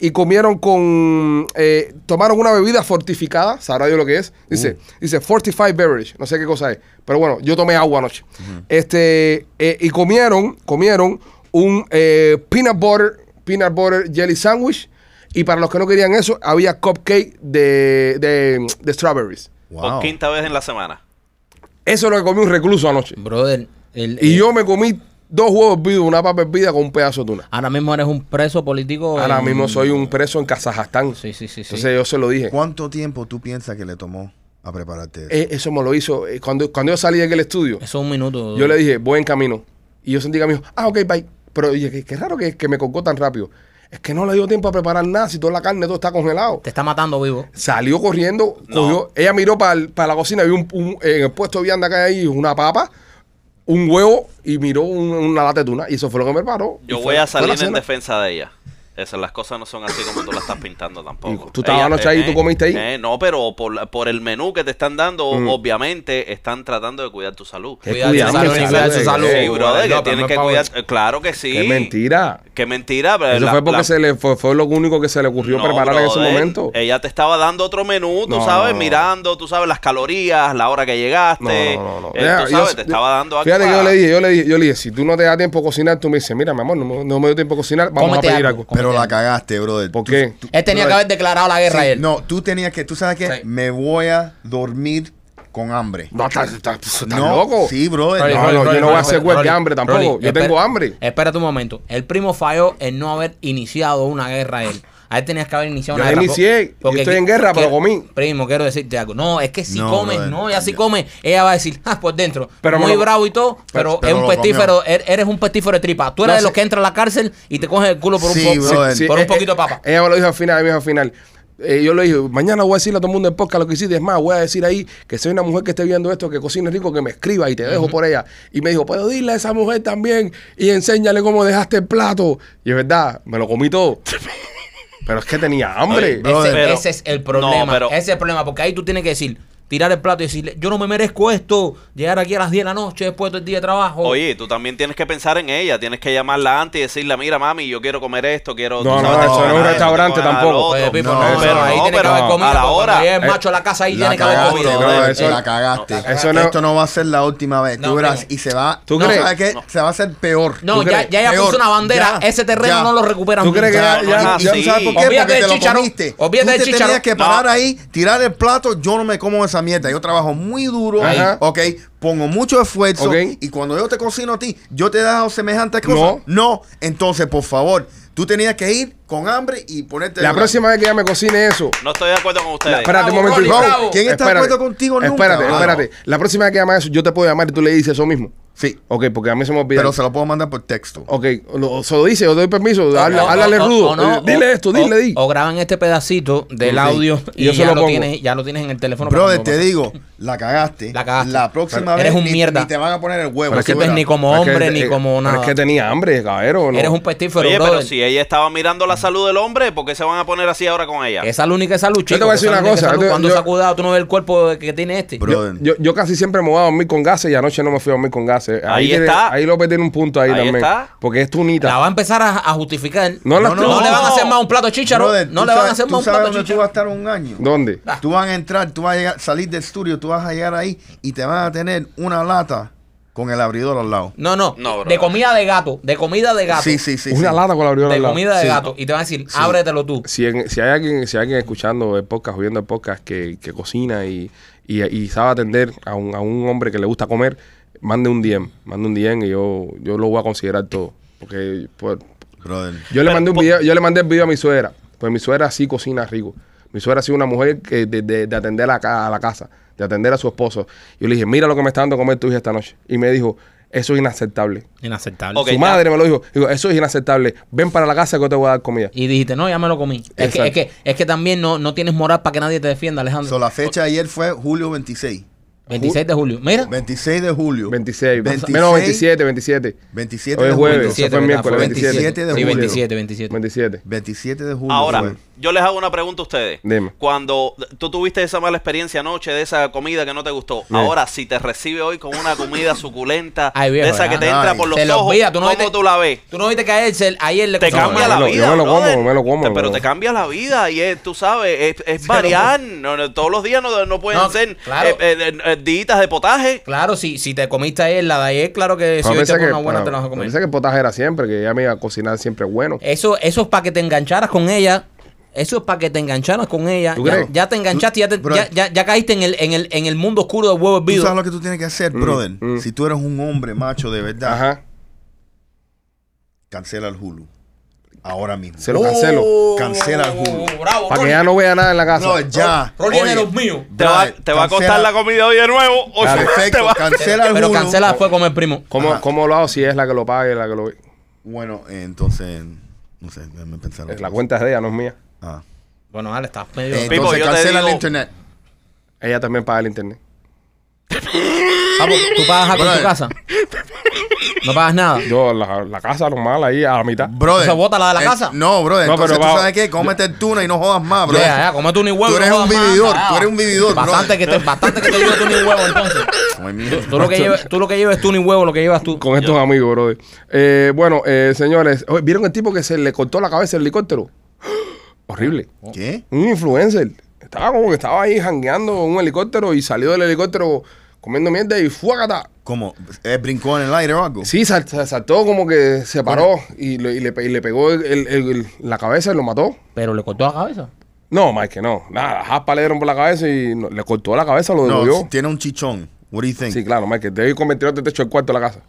Speaker 1: y comieron con, eh, tomaron una bebida fortificada, sabrá Dios lo que es, dice, dice fortified beverage, no sé qué cosa es, pero bueno, yo tomé agua anoche, este, eh, y comieron, comieron un eh, peanut butter, peanut butter jelly sandwich, y para los que no querían eso, había cupcake de, de, de strawberries.
Speaker 3: wow.
Speaker 4: Por quinta vez en la semana.
Speaker 1: Eso es lo que comí un recluso anoche.
Speaker 2: Brother, el-
Speaker 1: Y
Speaker 2: el-
Speaker 1: yo me comí dos huevos hervidos, una papa hervida con un pedazo de tuna.
Speaker 2: ahora mismo eres un preso político.
Speaker 1: Ahora
Speaker 2: en-
Speaker 1: mismo soy un preso en Kazajstán.
Speaker 2: Sí, sí, sí. sí.
Speaker 1: Entonces yo se lo dije.
Speaker 3: ¿Cuánto tiempo tú piensas que le tomó a prepararte eso?
Speaker 1: Eh, eso me lo hizo. eh, Cuando, cuando yo salí de aquel estudio,
Speaker 2: Eso es un minuto.
Speaker 1: yo le dije, voy en camino. Y yo sentí que me dijo, ah, ok, bye. Pero dije, qué, qué raro que, que me colgó tan rápido. Es que no le dio tiempo a preparar nada, si toda la carne, todo está congelado.
Speaker 2: Te está matando vivo.
Speaker 1: Salió corriendo,
Speaker 4: No.
Speaker 1: cogió, ella miró para la cocina, vio un, un- en el puesto de vianda que hay ahí una papa, un huevo y miró un- una lata de tuna. Y eso fue lo que me paró.
Speaker 4: Yo voy a
Speaker 1: fue
Speaker 4: salir en defensa de ella. Esas las cosas no son así como tú las estás pintando tampoco.
Speaker 1: Tú estabas anoche ahí y tú comiste ahí.
Speaker 4: eh, no, pero por, por el menú que te están dando,
Speaker 1: Mm.
Speaker 4: obviamente están tratando de cuidar tu salud.
Speaker 2: Cuidado,
Speaker 1: cuidado,
Speaker 2: salud, sí,
Speaker 1: salud,
Speaker 4: brother, que
Speaker 2: no
Speaker 4: que cuidar. Claro que sí.
Speaker 1: Qué mentira.
Speaker 4: Qué mentira. pero
Speaker 1: Eso
Speaker 4: la-
Speaker 1: fue porque
Speaker 4: la-
Speaker 1: se le fue, fue lo único que se le ocurrió
Speaker 4: No,
Speaker 1: preparar en ese momento.
Speaker 4: Ella te estaba dando otro menú, tú
Speaker 1: No,
Speaker 4: sabes,
Speaker 1: no.
Speaker 4: mirando, tú sabes, las calorías, la hora que llegaste.
Speaker 1: No, no, no, no.
Speaker 4: eh, tú
Speaker 1: yo-
Speaker 4: sabes, te estaba dando algo.
Speaker 1: Fíjate que yo le dije, yo le dije, yo le dije, si tú no te da tiempo a cocinar, tú me dices, mira, mi amor, no, me- no me dio tiempo a cocinar, vamos a pedir
Speaker 2: algo.
Speaker 3: Pero la
Speaker 2: algo.
Speaker 3: cagaste, brother.
Speaker 1: ¿Por qué?
Speaker 3: tú-
Speaker 2: Él tenía que
Speaker 3: brother,
Speaker 2: haber declarado la guerra
Speaker 3: sí,
Speaker 2: a él.
Speaker 3: No, tú tenías que, tú sabes qué,
Speaker 2: Sí.
Speaker 3: me voy a dormir con hambre.
Speaker 1: No, estás,
Speaker 3: no,
Speaker 1: loco.
Speaker 3: Sí, brother.
Speaker 2: Rolly,
Speaker 1: No,
Speaker 2: Rolly,
Speaker 1: no, yo no voy a hacer web de hambre tampoco.
Speaker 2: Rolly,
Speaker 1: Yo
Speaker 2: espera-
Speaker 1: tengo hambre.
Speaker 2: Espérate un momento. El primo falló en no haber iniciado una guerra. A él tenías que haber iniciado
Speaker 1: Yo
Speaker 2: una guerra.
Speaker 1: inicié. Yo
Speaker 2: Porque
Speaker 1: estoy en guerra, pero comí.
Speaker 2: Primo, quiero decirte algo. No, es que si
Speaker 3: No,
Speaker 2: comes,
Speaker 3: brother.
Speaker 2: no, ella si come, ella va a decir, ah, por dentro.
Speaker 1: Pero
Speaker 2: Muy
Speaker 1: lo-
Speaker 2: bravo y todo, pero,
Speaker 3: pero
Speaker 2: es un pestífero, er- eres un pestífero de tripa. Tú eres
Speaker 1: No,
Speaker 2: de los
Speaker 1: sí.
Speaker 2: que entra a la cárcel y te coges el culo por un
Speaker 3: Sí,
Speaker 2: poco.
Speaker 3: brother.
Speaker 2: por
Speaker 1: eh,
Speaker 2: un poquito de
Speaker 1: eh,
Speaker 2: papa.
Speaker 1: Ella me lo dijo al final, me dijo al final. Eh, yo le dije, mañana voy a decirle a todo el mundo en podcast lo que hiciste. Es más, voy a decir ahí que soy una mujer que esté viendo esto, que cocine rico, que me escriba y te dejo por ella. Y me dijo, puedo dile a esa mujer también y enséñale cómo dejaste el plato. Y es verdad, me lo comí todo. Pero es que tenía hambre.
Speaker 2: Ese,
Speaker 4: pero-
Speaker 2: ese es el problema.
Speaker 4: no, pero-
Speaker 2: ese es el problema, porque ahí tú tienes que decir, tirar el plato y decirle, yo no me merezco esto, llegar aquí a las 10 de la noche después del día de trabajo.
Speaker 4: Oye, tú también tienes que pensar en ella, tienes que llamarla antes y decirle, mira mami, yo quiero comer esto, quiero...
Speaker 1: No, no,
Speaker 4: sabes,
Speaker 1: eso no es un restaurante tampoco.
Speaker 2: Oye,
Speaker 4: otro".
Speaker 2: Pipo,
Speaker 3: No,
Speaker 2: no,
Speaker 3: pero
Speaker 2: no, ahí
Speaker 4: no,
Speaker 2: tiene que
Speaker 4: pero
Speaker 2: haber comida.
Speaker 4: a la hora-
Speaker 1: Eh,
Speaker 2: macho a la casa ahí
Speaker 3: La
Speaker 2: tiene que haber
Speaker 3: cagaste,
Speaker 2: comida.
Speaker 3: brother,
Speaker 1: eso-
Speaker 3: la cagaste.
Speaker 1: eso no-
Speaker 3: Esto no va a ser la última vez.
Speaker 2: No,
Speaker 3: Tú verás, y se va.
Speaker 1: ¿Tú
Speaker 3: no,
Speaker 1: crees?
Speaker 3: ¿sabes qué? Se va a hacer peor.
Speaker 2: No,
Speaker 1: ¿Tú
Speaker 2: ya, ya ella puso una bandera, ese terreno no lo recuperan
Speaker 1: ¿Tú crees que ya-
Speaker 4: Ah, sí.
Speaker 3: sabes por qué? Porque te lo comiste. Tú te tenías que
Speaker 4: No.
Speaker 3: parar ahí, tirar el plato. Yo no me como esa mierda. Yo trabajo muy duro.
Speaker 1: Ajá.
Speaker 3: Ok. Pongo mucho esfuerzo.
Speaker 1: Ok.
Speaker 3: Y cuando yo te cocino a ti, yo te he dado semejante cosa.
Speaker 1: No.
Speaker 3: No. Entonces, por favor, tú tenías que ir con hambre y ponerte.
Speaker 1: La próxima vez que ella me cocine eso.
Speaker 4: No estoy de acuerdo con ustedes.
Speaker 1: Espérate un
Speaker 2: Bravo,
Speaker 1: momentito.
Speaker 2: Rolly.
Speaker 3: ¿Quién está de acuerdo contigo nunca?
Speaker 1: Espérate, espérate. La próxima vez que llama eso, yo te puedo llamar y tú le dices eso mismo.
Speaker 3: Sí.
Speaker 1: Ok, porque a mí se me olvida.
Speaker 3: Pero se lo puedo mandar por texto.
Speaker 1: Ok, lo, se lo dice, yo doy permiso. Háblale, rudo. dile esto,
Speaker 2: o-
Speaker 1: dile, di.
Speaker 2: O graban este pedacito del audio y,
Speaker 1: Y yo se
Speaker 2: ya
Speaker 1: lo
Speaker 2: lo, tienes, ya lo tienes en el teléfono.
Speaker 3: Brother, te digo, la cagaste.
Speaker 2: La cagaste.
Speaker 3: La próxima
Speaker 2: Pero
Speaker 3: vez
Speaker 2: eres un
Speaker 3: ni,
Speaker 2: mierda.
Speaker 3: ni te van a poner el huevo.
Speaker 1: Pero es
Speaker 2: que eres ni como
Speaker 1: Pero es
Speaker 2: hombre
Speaker 1: que-
Speaker 2: ni
Speaker 1: eh,
Speaker 2: como
Speaker 1: pero
Speaker 2: nada.
Speaker 1: es que tenía hambre, caballero. ¿no?
Speaker 2: Eres un pestífero,
Speaker 4: Oye, pero si ella estaba mirando la salud del hombre, ¿por qué se van a poner así ahora con ella?
Speaker 2: Esa es la única salud, chico.
Speaker 1: te voy a decir una cosa, yo-
Speaker 2: Cuando
Speaker 1: yo-
Speaker 2: se ha cuidado, tú no ves el cuerpo que tiene este.
Speaker 1: Yo, yo casi siempre me voy a dormir con gases y anoche no me fui a dormir con gases.
Speaker 4: Ahí
Speaker 1: tiene-
Speaker 4: está.
Speaker 1: Ahí López tiene un punto ahí,
Speaker 4: Ahí
Speaker 1: también.
Speaker 4: está.
Speaker 1: Porque es tunita.
Speaker 2: La va a empezar a, a justificar.
Speaker 1: No la
Speaker 3: No,
Speaker 2: No,
Speaker 3: no.
Speaker 2: le van a hacer más un plato de chícharo.
Speaker 3: Brother,
Speaker 2: no
Speaker 3: tú
Speaker 2: le van a hacer
Speaker 3: tú
Speaker 2: más un plato de
Speaker 3: dónde tú vas a
Speaker 2: chícharo.
Speaker 3: estar un año.
Speaker 1: ¿Dónde?
Speaker 3: Tú vas a entrar, tú vas a llegar- salir del estudio, tú vas a llegar ahí y te van a tener una lata con el abridor al lado.
Speaker 2: No, no.
Speaker 4: No, bro.
Speaker 2: de comida de gato. De comida de gato.
Speaker 3: Sí, sí, sí.
Speaker 1: Una
Speaker 3: sí.
Speaker 1: lata con abriola
Speaker 2: De
Speaker 1: al lado.
Speaker 2: comida de
Speaker 3: Sí.
Speaker 2: gato. Y te van a decir, ábretelo tú.
Speaker 1: Si, en- si hay alguien si hay alguien escuchando el podcast o viendo el podcast que, que cocina y, y, y sabe atender a un, a un hombre que le gusta comer, mande un DM. Mande un DM y yo, yo lo voy a considerar todo. Porque pues,
Speaker 3: Brother.
Speaker 1: yo le mandé un video, yo le mandé el video a mi suegra. Pues mi suegra sí cocina rico. Mi suegra ha sido una mujer que de, de- de atender a, la casa, de atender a su esposo. Yo le dije, mira lo que me está dando a comer tu hija esta noche. Y me dijo, eso es inaceptable.
Speaker 2: Inaceptable.
Speaker 1: Su
Speaker 4: ya.
Speaker 1: madre me lo dijo. Digo, eso es inaceptable. Ven para la casa que yo te voy a dar comida.
Speaker 2: Y dijiste, no, ya me lo comí. Es que, es, que, es que también no, no tienes moral para que nadie te defienda, Alejandro.
Speaker 3: So, la fecha de ayer fue julio 26.
Speaker 2: 26 de julio. Mira.
Speaker 3: 26 de julio.
Speaker 1: 26,
Speaker 3: 26,
Speaker 1: menos 27, 27.
Speaker 3: 27
Speaker 1: Hoy
Speaker 3: de
Speaker 1: es jueves.
Speaker 3: julio.
Speaker 1: Eso fue el
Speaker 2: ¿verdad?
Speaker 1: miércoles,
Speaker 2: Fue
Speaker 3: 27 de
Speaker 2: Sí,
Speaker 3: julio.
Speaker 2: 27, 27.
Speaker 1: 27.
Speaker 3: 27 de julio.
Speaker 4: Ahora,
Speaker 3: fue.
Speaker 4: Yo les hago una pregunta a ustedes.
Speaker 1: Dime.
Speaker 4: Cuando tú tuviste esa mala experiencia anoche de esa comida que no te gustó, ahora si te recibe hoy con una comida suculenta,
Speaker 2: Ay, viejo,
Speaker 4: de esa que te
Speaker 3: Ay.
Speaker 4: entra por los ojos,
Speaker 2: tú no
Speaker 4: ¿cómo
Speaker 2: viste-
Speaker 4: tú la ves?
Speaker 2: Tú no viste que a él, se- ayer le
Speaker 4: Te cambia la vida.
Speaker 1: yo me lo como,
Speaker 4: brother.
Speaker 1: me lo como,
Speaker 4: Te- pero te cambia la vida y es, tú sabes, es, es variar. No, no, todos los días no, no pueden
Speaker 2: No,
Speaker 4: ser
Speaker 2: claro.
Speaker 4: eh, eh, eh, ditas de potaje.
Speaker 2: Claro, si, si te comiste ayer la de ayer, claro que si hoy te una buena te la vas a comer.
Speaker 1: pensé que el potaje era siempre, que ella me iba a cocinar siempre bueno.
Speaker 2: Eso, eso es para que te engancharas con ella. Eso es para que te engancharas con ella.
Speaker 1: ¿Tú
Speaker 2: Ya,
Speaker 1: crees?
Speaker 2: ya te enganchaste, ya, te-
Speaker 3: Bro.
Speaker 2: ya, ya- ya caíste en el, en, el, en el mundo oscuro del huevo
Speaker 3: Tú
Speaker 2: hervido.
Speaker 3: sabes lo que tú tienes que hacer, brother.
Speaker 1: mm.
Speaker 3: Si tú eres un hombre macho de verdad,
Speaker 1: Ajá.
Speaker 3: cancela el Hulu. Ahora mismo.
Speaker 1: Se lo cancelo.
Speaker 2: Oh,
Speaker 3: Cancela el Hulu.
Speaker 2: Bravo,
Speaker 1: Para que ya no vea nada en la casa.
Speaker 3: Brother, ya.
Speaker 2: Rolly es de los míos.
Speaker 4: Te va,
Speaker 3: brother,
Speaker 4: te va a costar la comida hoy de nuevo. O sea, te
Speaker 3: Perfecto,
Speaker 4: va-
Speaker 3: cancela el
Speaker 2: Pero
Speaker 3: Hulu.
Speaker 2: cancela después con el primo.
Speaker 1: ¿Cómo. ¿Cómo lo hago si es la que lo pague, la que lo ve?
Speaker 3: Bueno, entonces, no sé, déjame pensar.
Speaker 1: La cuenta es de ella, no es mía.
Speaker 3: Ah.
Speaker 2: Bueno, dale, estás medio...
Speaker 3: Eh,
Speaker 4: Pipo,
Speaker 3: entonces
Speaker 4: yo te
Speaker 3: cancela el
Speaker 4: digo-
Speaker 3: internet.
Speaker 1: Ella también paga el internet.
Speaker 2: Papo, ¿Tú pagas algo en tu
Speaker 3: Brother.
Speaker 2: casa? No pagas nada.
Speaker 1: Yo, la, la casa normal, ahí a la mitad.
Speaker 3: Brother.
Speaker 2: ¿Se bota la de la
Speaker 3: eh,
Speaker 2: casa?
Speaker 3: No, brother.
Speaker 1: No,
Speaker 3: entonces
Speaker 1: pero
Speaker 3: tú
Speaker 1: va-
Speaker 3: sabes qué, cómete el tuna y no jodas más, brother.
Speaker 2: Ya, ya, come tú ni huevo.
Speaker 3: Tú eres
Speaker 2: no
Speaker 3: un
Speaker 2: jodas más,
Speaker 3: vividor, tú eres un vividor,
Speaker 2: Bastante que te, bastante que te digo tú ni huevo, entonces.
Speaker 3: Ay, mira.
Speaker 2: Tú lo que lleves, tú lo que lleves tú ni huevo, lo que llevas tú.
Speaker 1: Con estos amigos, brother. Eh, bueno, eh, señores, oye, ¿vieron el tipo que se le cortó la cabeza el helicóptero? Horrible.
Speaker 3: ¿Qué?
Speaker 1: Un influencer. Estaba como que estaba ahí jangueando en un helicóptero y salió del helicóptero comiendo mierda y ¡fuácata!
Speaker 3: ¿Cómo? ¿Eh, ¿Brincó en el aire o algo?
Speaker 1: Sí, sal- sal- saltó como que se paró y le, y le pe- y le pegó el- el- el- la cabeza y lo mató.
Speaker 2: Pero le cortó la cabeza.
Speaker 1: No, Mike, que no. Nada, jaspa le dieron por la cabeza y no- le cortó la cabeza, lo
Speaker 3: No,
Speaker 1: devolvió.
Speaker 3: tiene un chichón. What do you think?
Speaker 1: Sí, claro, Mike, debe ir con ventilador de techo del cuarto de la casa.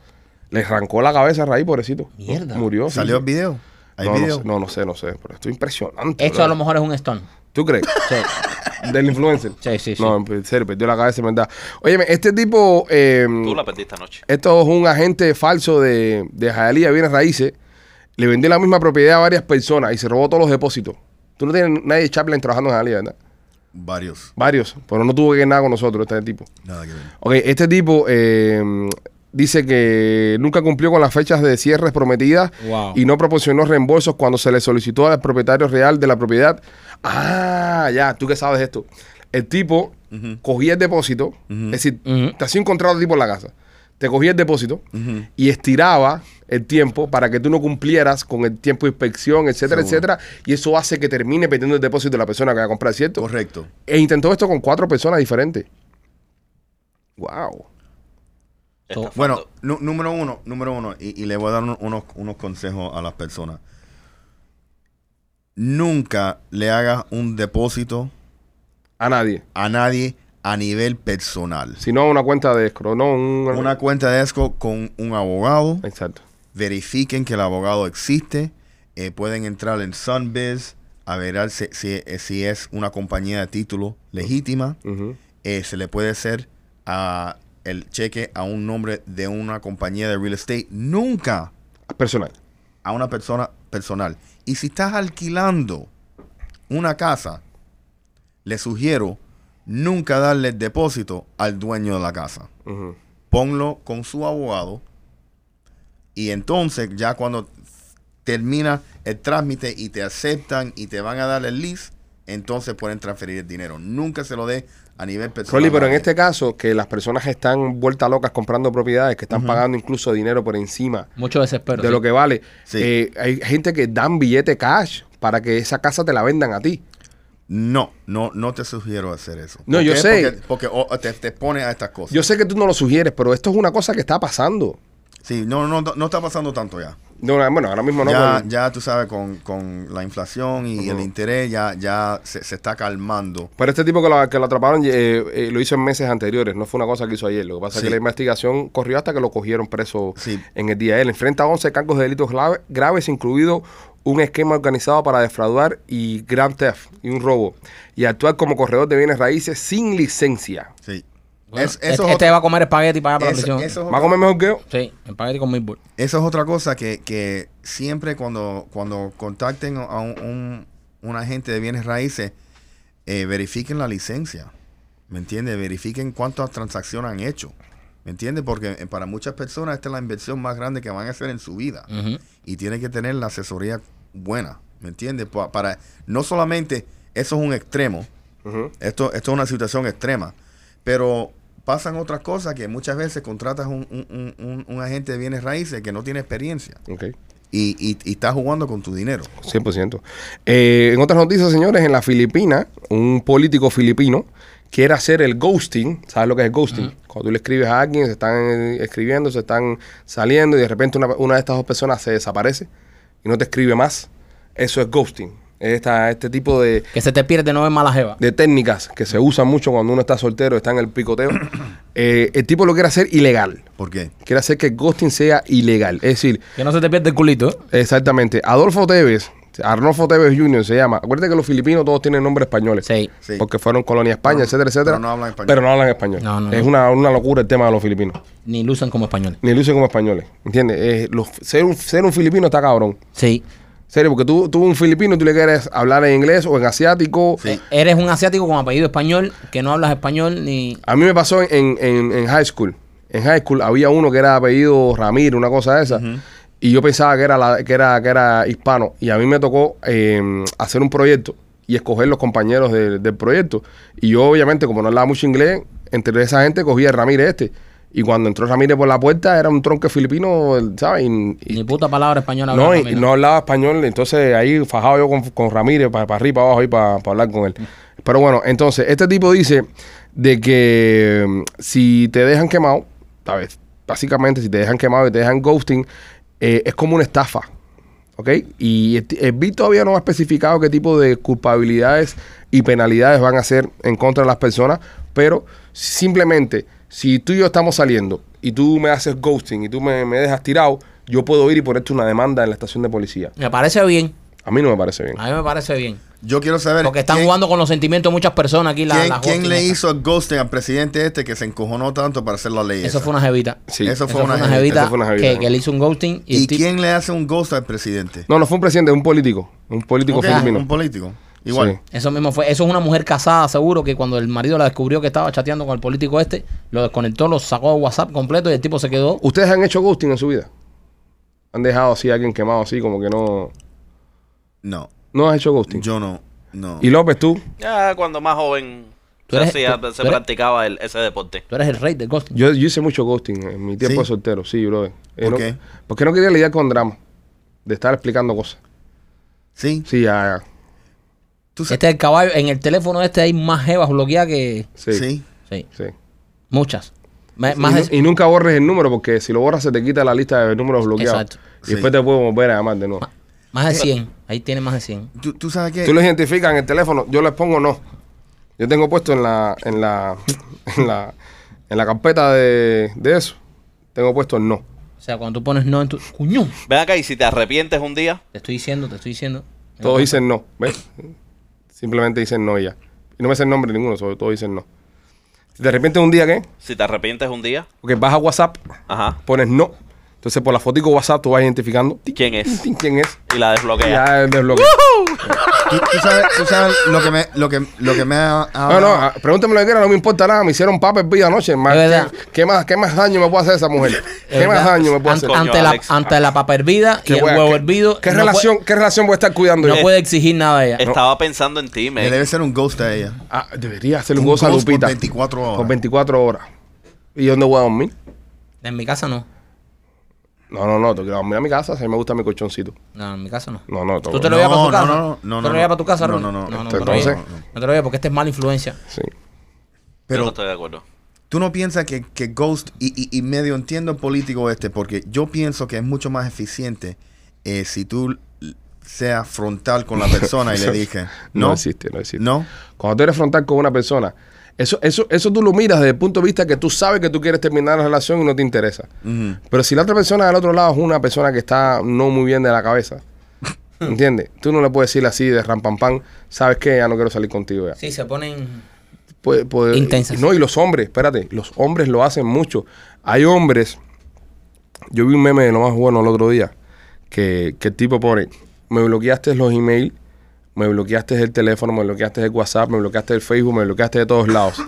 Speaker 1: Le arrancó la cabeza a raíz, pobrecito.
Speaker 2: Mierda.
Speaker 1: Murió. sí,
Speaker 3: ¿Salió
Speaker 1: sí.
Speaker 3: el video? ¿Hay
Speaker 1: No, no, sé, no, no sé, no sé. Pero esto es impresionante.
Speaker 2: Esto
Speaker 1: bro.
Speaker 2: a lo mejor es un stone.
Speaker 1: ¿Tú crees?
Speaker 2: Sí,
Speaker 1: Del influencer.
Speaker 2: sí, sí. sí.
Speaker 1: No, en serio, perdió la cabeza, en verdad. Óyeme, este tipo. eh,
Speaker 4: Tú la perdiste anoche.
Speaker 1: Esto es un agente falso de, de Hialeah Bienes Raíces. Le vendió la misma propiedad a varias personas y se robó todos los depósitos. Tú no tienes nadie de Chaplin trabajando en Hialeah, ¿verdad?
Speaker 3: Varios.
Speaker 1: Varios, pero no tuvo que ver nada con nosotros, este tipo.
Speaker 3: Nada que ver.
Speaker 1: Ok, este tipo eh, dice que nunca cumplió con las fechas de cierres prometidas
Speaker 2: Wow.
Speaker 1: y no proporcionó reembolsos cuando se le solicitó al propietario real de la propiedad. Ah, ya, tú que sabes esto. El tipo cogía el depósito, es decir,
Speaker 2: Ujú.
Speaker 1: te hacía un contrato tipo en la casa. Te cogía el depósito y estiraba el tiempo para que tú no cumplieras con el tiempo de inspección, etcétera,
Speaker 3: Seguro.
Speaker 1: etcétera. Y eso hace que termine perdiendo el depósito de la persona que va a comprar, ¿cierto?
Speaker 3: Correcto.
Speaker 1: E intentó esto con cuatro personas diferentes. Wow.
Speaker 4: Estafando.
Speaker 3: Bueno, número uno, número uno, y, y le voy a dar un- unos, unos consejos a las personas. Nunca le hagas un depósito
Speaker 1: A nadie.
Speaker 3: a nadie a nivel personal.
Speaker 1: Si no, una cuenta de escro, no un...
Speaker 3: Una cuenta de ESCO con un abogado.
Speaker 1: Exacto.
Speaker 3: verifiquen que el abogado existe. eh, pueden entrar en Sunbiz a ver si, si- eh, si es una compañía de título legítima. Eh, se le puede hacer a el cheque a un nombre de una compañía de real estate. Nunca
Speaker 1: Personal.
Speaker 3: a una persona personal. Y si estás alquilando una casa, le sugiero nunca darle el depósito al dueño de la casa
Speaker 1: Ujú.
Speaker 3: ponlo con su abogado y entonces ya cuando termina el trámite y te aceptan y te van a dar el lease, entonces pueden transferir el dinero. Nunca se lo dé a nivel personal.
Speaker 1: Rolly, pero en este caso, que las personas están vueltas locas comprando propiedades, que están pagando incluso dinero por encima
Speaker 2: Mucho desespero.
Speaker 1: de
Speaker 2: sí.
Speaker 1: lo que vale.
Speaker 3: Sí.
Speaker 1: Eh, hay gente que dan billete cash para que esa casa te la vendan a ti.
Speaker 3: No, no, no te sugiero hacer eso.
Speaker 1: No,
Speaker 3: ¿Por
Speaker 1: yo
Speaker 3: qué?
Speaker 1: sé.
Speaker 3: Porque, porque, oh, te, te pone a estas cosas.
Speaker 1: Yo sé que tú no lo sugieres, pero esto es una cosa que está pasando.
Speaker 3: Sí, no, no, no está pasando tanto ya.
Speaker 1: No, bueno, ahora mismo no.
Speaker 3: ya, ya tú sabes, con, con la inflación y el interés, ya, ya se, se está calmando.
Speaker 1: Pero este tipo que lo, que lo atraparon eh, eh, lo hizo en meses anteriores, no fue una cosa que hizo ayer. Lo que pasa es que la investigación corrió hasta que lo cogieron preso
Speaker 3: Sí.
Speaker 1: en el día. Él enfrenta 11 cargos de delitos grave- graves, incluido un esquema organizado para defraudar y grand theft y un robo. Y actuar como corredor de bienes raíces sin licencia.
Speaker 3: Sí. Es-
Speaker 2: este,
Speaker 3: eso, es
Speaker 2: este
Speaker 3: otra-
Speaker 2: va a comer espagueti para allá para la prisión.
Speaker 1: ¿Va a comer mejor que yo?
Speaker 2: Sí, espagueti con meatball.
Speaker 3: Eso es otra cosa que, que siempre cuando, cuando contacten a un, un- un agente de bienes raíces, eh, verifiquen la licencia. ¿Me entiendes? Verifiquen cuántas transacciones han hecho. ¿Me entiendes? Porque eh, para muchas personas esta es la inversión más grande que van a hacer en su vida. Y tienen que tener la asesoría buena. ¿Me entiendes? Pa- Para, no solamente eso es un extremo, esto, esto es una situación extrema. Pero pasan otras cosas que muchas veces contratas un, un- un- un- agente de bienes raíces que no tiene experiencia
Speaker 1: Ok.
Speaker 3: y, y, y está jugando con tu dinero.
Speaker 1: 100%. Eh, en otras noticias, señores, en la Filipina, un político filipino quiere hacer el ghosting. ¿Sabes lo que es el ghosting? Cuando tú le escribes a alguien, se están escribiendo, se están saliendo y de repente una, una de estas dos personas se desaparece y no te escribe más. Eso es ghosting. Es esta- este tipo de,
Speaker 2: Que se te pierde no es mala jeva.
Speaker 1: de técnicas que se usan mucho cuando uno está soltero, está en el picoteo. Eh, el tipo lo quiere hacer ilegal.
Speaker 3: ¿Por qué?
Speaker 1: Quiere hacer que el ghosting sea ilegal. Es decir,
Speaker 2: Que no se te pierde el culito.
Speaker 1: Exactamente. Adolfo Tevez, Arnolfo Tevez Jr. se llama. Acuérdate que los filipinos todos tienen nombres españoles.
Speaker 2: Sí.
Speaker 3: Sí.
Speaker 1: Porque fueron colonia España,
Speaker 3: Pero-
Speaker 1: etcétera, etcétera.
Speaker 3: pero no hablan español.
Speaker 1: Pero no hablan español.
Speaker 2: No, no,
Speaker 1: es
Speaker 2: no.
Speaker 1: Una, una locura el tema de los filipinos.
Speaker 2: Ni lucen como españoles.
Speaker 1: Ni lucen como españoles. ¿Entiendes? Eh, los- ser, un, ser un filipino está cabrón.
Speaker 2: Sí.
Speaker 1: Serio, porque tú, tú un filipino, tú le quieres hablar en inglés o en asiático.
Speaker 3: Sí.
Speaker 2: Eres un asiático con apellido español que no hablas español ni.
Speaker 1: A mí me pasó en, en, en high school. En high school había uno que era apellido Ramírez, una cosa de esa. Y yo pensaba que era, la- que era, que era hispano. Y a mí me tocó eh, hacer un proyecto y escoger los compañeros de- del proyecto. Y yo, obviamente, como no hablaba mucho inglés, entre esa gente cogía a Ramírez este. Y cuando entró Ramírez por la puerta, era un tronque filipino, ¿sabes? Y, y-
Speaker 2: Ni puta palabra española.
Speaker 1: no, y, no hablaba español, entonces ahí fajado yo con, con Ramírez para arriba, para abajo y para hablar con él. Pero bueno, entonces, este tipo dice de que mm, si te dejan quemado, ¿sabes? Básicamente, si te dejan quemado y te dejan ghosting, eh, es como una estafa. ¿Ok? Y el, todavía no ha especificado qué tipo de culpabilidades y penalidades van a hacer en contra de las personas, pero simplemente, si tú y yo estamos saliendo y tú me haces ghosting y tú me, me dejas tirado, yo puedo ir y ponerte una demanda en la estación de policía.
Speaker 2: Me parece bien.
Speaker 1: A mí no me parece bien.
Speaker 2: A mí me parece bien.
Speaker 3: Yo quiero saber.
Speaker 2: Porque están
Speaker 3: quién-
Speaker 2: jugando con los sentimientos de muchas personas aquí. La,
Speaker 3: ¿Quién,
Speaker 2: la
Speaker 3: quién le hizo el ghosting al presidente este que se encojonó tanto para hacer la ley?
Speaker 2: Eso
Speaker 3: esa?
Speaker 2: fue una jevita.
Speaker 1: Sí.
Speaker 3: Eso
Speaker 2: Eso
Speaker 3: fue
Speaker 2: fue
Speaker 3: una jevita.
Speaker 2: jevita
Speaker 1: Eso fue una jevita.
Speaker 2: que, que le hizo un ghosting. Y,
Speaker 3: ¿Y
Speaker 2: el tipo-
Speaker 3: quién le hace un ghost al presidente?
Speaker 1: No, no fue un presidente, es un político. Un político
Speaker 3: Ok,
Speaker 1: filipino.
Speaker 3: Un político. Igual.
Speaker 1: Sí.
Speaker 2: Eso mismo fue. Eso es una mujer casada, seguro, que cuando el marido la descubrió que estaba chateando con el político este, lo desconectó, lo sacó de WhatsApp completo y el tipo se quedó.
Speaker 1: ¿Ustedes han hecho ghosting en su vida? ¿Han dejado así a alguien quemado así como que no...
Speaker 3: No,
Speaker 1: No has hecho ghosting?
Speaker 3: yo no. No.
Speaker 1: Y López, tú,
Speaker 4: Ya cuando más joven
Speaker 2: Tú
Speaker 4: se,
Speaker 2: eres- tú-
Speaker 4: se
Speaker 2: tú eres-
Speaker 4: practicaba el- ese deporte.
Speaker 2: Tú eres el rey del ghosting.
Speaker 1: yo, yo hice mucho ghosting en mi tiempo
Speaker 3: ¿Sí?
Speaker 1: de soltero, sí, brother.
Speaker 3: ¿Por
Speaker 1: no-
Speaker 3: qué?
Speaker 1: Porque no quería lidiar con drama, de estar explicando cosas.
Speaker 3: Sí.
Speaker 1: Sí, ya, ya.
Speaker 3: Tú
Speaker 2: Este es el caballo. En el teléfono este hay más jevas bloqueadas que.
Speaker 1: Sí, sí.
Speaker 3: Sí.
Speaker 2: Muchas. Ma-
Speaker 1: Y,
Speaker 2: más
Speaker 1: nu- y nunca borres el número porque si lo borras se te quita la lista de números bloqueados.
Speaker 2: Exacto.
Speaker 1: Y después te puedo volver a llamar de nuevo.
Speaker 2: más de 100. Ahí tiene más de 100.
Speaker 3: ¿Tú, tú sabes qué?
Speaker 1: Tú lo identificas en el teléfono, yo les pongo no. Yo tengo puesto en la, en la, en la, en la carpeta de, de eso, tengo puesto el no.
Speaker 2: O sea, cuando tú pones no en tu. ¡Cuño!
Speaker 4: Ven acá y si te arrepientes un día,
Speaker 2: Te estoy diciendo, te estoy diciendo.
Speaker 1: Todos dicen no, ¿ves? Simplemente dicen no y ya. Y no me el nombre ninguno, sobre todo dicen no. Si de repente un día, ¿qué?
Speaker 4: si te arrepientes un día,
Speaker 1: Porque vas a WhatsApp,
Speaker 4: ajá,
Speaker 1: pones no. Entonces por la fotico WhatsApp tú vas identificando tin,
Speaker 4: ¿quién es?
Speaker 1: tin, quién es.
Speaker 4: Y la
Speaker 1: Y
Speaker 4: desbloquea.
Speaker 1: ya el desbloqueo.
Speaker 3: ¿Tú, tú sabes, tú sabes lo que me, lo que, lo que me ha, ha-
Speaker 1: No, no, pregúntame lo que quieras, no me importa nada. Me hicieron papel vida anoche. Más,
Speaker 2: Es verdad.
Speaker 1: ¿qué, qué más, ¿Qué más daño me puede hacer esa mujer? ¿Qué más daño me puede hacer?
Speaker 2: Ante, la,
Speaker 4: Alex.
Speaker 2: ante la papa hervida y
Speaker 1: ¿Qué
Speaker 2: el
Speaker 1: a-
Speaker 2: huevo hervido.
Speaker 1: ¿Qué
Speaker 2: no
Speaker 1: relación, ¿Qué relación voy a estar cuidando yo?
Speaker 2: no puede exigir nada de ella.
Speaker 4: Estaba pensando en ti,
Speaker 3: Le
Speaker 4: men.
Speaker 3: debe ser un ghost a ella.
Speaker 1: Ah, debería hacerle un a
Speaker 3: ghost por
Speaker 1: Lupita.
Speaker 3: 24 horas.
Speaker 1: Por 24 horas. ¿Y dónde voy a dormir?
Speaker 2: En mi casa no.
Speaker 1: No, no, no. Tengo que dormir a mi casa. Si me gusta mi colchoncito.
Speaker 2: No, en mi casa no.
Speaker 1: No, no.
Speaker 2: ¿Tú
Speaker 1: tengo-
Speaker 2: te lo llevas para tu
Speaker 3: No,
Speaker 2: casa?
Speaker 3: no, no, no,
Speaker 2: ¿Tú
Speaker 3: no,
Speaker 2: te lo
Speaker 3: no.
Speaker 2: llevas para tu casa,
Speaker 3: No, no, no.
Speaker 2: no, no,
Speaker 1: Entonces-
Speaker 2: te. No te lo llevas porque esta es mala influencia.
Speaker 1: Sí.
Speaker 4: Yo
Speaker 3: Pero
Speaker 4: no estoy de acuerdo.
Speaker 3: tú no piensas que, que Ghost, y, y- y medio entiendo el político este, porque yo pienso que es mucho más eficiente eh, si tú seas frontal con la persona y le dije,
Speaker 1: No,
Speaker 3: no,
Speaker 1: existe, no existe.
Speaker 3: no,
Speaker 1: Cuando tú eres frontal con una persona, eso, eso, eso tú lo miras desde el punto de vista que tú sabes que tú quieres terminar la relación y no te interesa. Pero si la otra persona del otro lado es una persona que está no muy bien de la cabeza, ¿entiendes? Tú no le puedes decir así de rampampán, ¿sabes qué? Ya no quiero salir contigo ya.
Speaker 2: Sí, se ponen.
Speaker 1: Pues- pues-
Speaker 2: Intensas.
Speaker 1: No, y los hombres, espérate, los hombres lo hacen mucho. Hay hombres, yo vi un meme de lo más bueno el otro día, que, que el tipo pone, me bloqueaste los emails, me bloqueaste el teléfono, me bloqueaste el WhatsApp, me bloqueaste el Facebook, me bloqueaste de todos lados.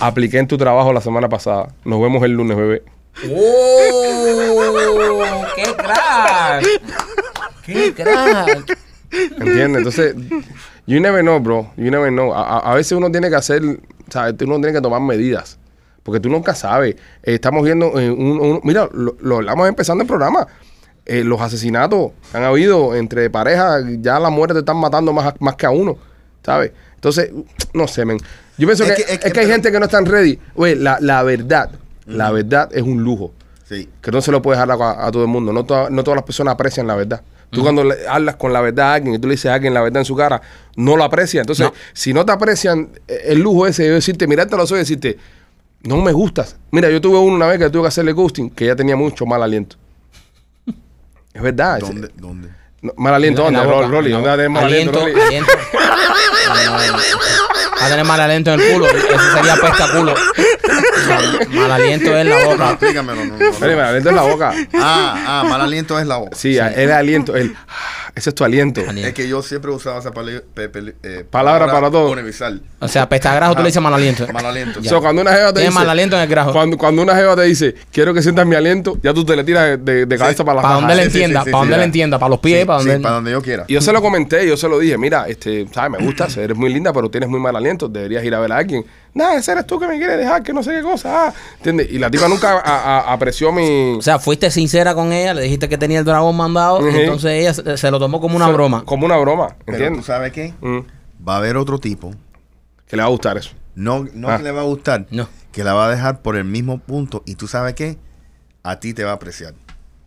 Speaker 1: Apliqué en tu trabajo la semana pasada. Nos vemos el lunes, bebé.
Speaker 2: ¡Oh! ¡Qué crack! ¡Qué crack!
Speaker 1: ¿Entiendes? Entonces, you never know, bro. You never know. A, a- a veces uno tiene que hacer, ¿sabes? Uno tiene que tomar medidas. Porque tú nunca sabes. Eh, estamos viendo, eh, un, un- mira, lo, lo hablamos empezando el programa. Eh, los asesinatos que han habido entre parejas, ya las muertes te están matando más, más que a uno, ¿sabes? Entonces, no sé, men. Yo pienso
Speaker 3: Es
Speaker 1: que,
Speaker 3: que- es
Speaker 1: es que, hay gente que no están ready. Oye, la, la verdad, la verdad es un lujo
Speaker 3: sí.
Speaker 1: que no se lo puedes dejar a, a todo el mundo. No, toda- no todas las personas aprecian la verdad. Tú cuando le hablas con la verdad a alguien y tú le dices a alguien la verdad en su cara, no lo aprecia. Entonces,
Speaker 2: No.
Speaker 1: si no te aprecian eh, el lujo ese de decirte, mirarte a los ojos y decirte, no me gustas. Mira, yo tuve uno una vez que tuve que hacerle ghosting, que ya tenía mucho mal aliento. Es verdad.
Speaker 3: ¿Dónde? ¿Dónde?
Speaker 1: no, mal aliento, ¿dónde?
Speaker 2: boca,
Speaker 1: Rol- Rolly,
Speaker 2: la
Speaker 1: ¿dónde va a tener mal aliento,
Speaker 2: aliento,
Speaker 1: Rolly?
Speaker 2: aliento. Va a tener mal aliento en el culo. Ese sería pesta culo. Mal aliento en la
Speaker 3: No,
Speaker 2: boca.
Speaker 3: explícamelo. No, no, no.
Speaker 1: Rolly, mal aliento en la boca.
Speaker 3: Ah, ah, mal aliento es la voz.
Speaker 1: Sí, el aliento, el, ese es tu aliento.
Speaker 2: Aliento.
Speaker 3: Es que yo siempre usaba esa pali- pe- pe- eh,
Speaker 1: Palabra para todo.
Speaker 3: Universal.
Speaker 2: O sea, pesta grajo tú le dices mal aliento.
Speaker 3: Mal aliento.
Speaker 1: O sea, cuando una jeva te dice,
Speaker 2: mal aliento en el grajo.
Speaker 1: Cuando, cuando una jeva te dice, quiero que sientas mi aliento, ya tú te le tiras de, de- de cabeza para la
Speaker 2: Para
Speaker 1: raja.
Speaker 2: donde le
Speaker 3: sí, sí,
Speaker 2: entienda,
Speaker 3: sí,
Speaker 2: para
Speaker 3: sí,
Speaker 2: donde le entienda, para los pies,
Speaker 3: Sí,
Speaker 2: para
Speaker 3: sí,
Speaker 2: donde.
Speaker 3: para donde yo quiera.
Speaker 1: Y yo se lo comenté, yo se lo dije, mira, este, sabes, me gustas, eres muy linda, pero tienes muy mal aliento, deberías ir a ver a alguien. Nada, ese eres tú que me quieres dejar, que no sé qué cosa. ah", ¿Entiendes? Y la tipa nunca a- a- apreció mi...
Speaker 2: O sea, fuiste sincera con ella, le dijiste que tenía el dragón mandado, y entonces ella se, se lo tomó como una broma.
Speaker 1: Como una broma,
Speaker 3: Pero tú
Speaker 1: ¿entiendes?
Speaker 3: sabes qué?
Speaker 1: Mm,
Speaker 3: Va a haber otro tipo.
Speaker 1: que le va a gustar eso.
Speaker 3: No, no
Speaker 1: Ah.
Speaker 3: que le va a gustar.
Speaker 2: No.
Speaker 3: Que la va a dejar por el mismo punto. Y tú sabes qué? A ti te va a apreciar.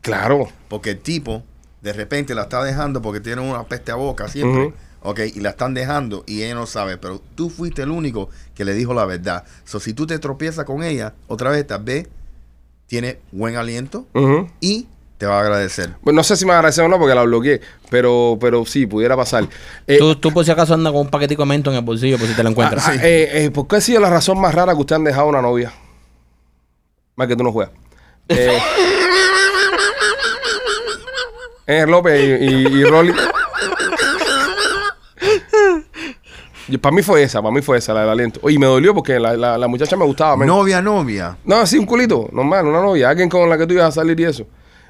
Speaker 1: Claro.
Speaker 3: Porque el tipo de repente la está dejando porque tiene una peste a boca siempre. Ok, y la están dejando y ella no sabe, pero tú fuiste el único que le dijo la verdad. So, si tú te tropiezas con ella, otra vez tal vez tiene buen aliento y te va a agradecer.
Speaker 1: Bueno, no sé si me agradece o no porque la bloqueé, pero, pero sí, pudiera pasar. Eh,
Speaker 2: Tú, tú por si acaso andas con un paquetico de mento en el bolsillo por si te lo encuentras.
Speaker 1: ah, eh, eh, ¿Por qué ha sido la razón más rara que usted han dejado una novia? Más que tú no juegas. Eh, eh, López y, y, y Rolly. Para mí fue esa, para mí fue esa, la del aliento. Oye, me dolió porque la, la, la muchacha me gustaba.
Speaker 3: Novia, novia.
Speaker 1: No, sí, un culito, normal, una novia, alguien con la que tú ibas a salir y eso.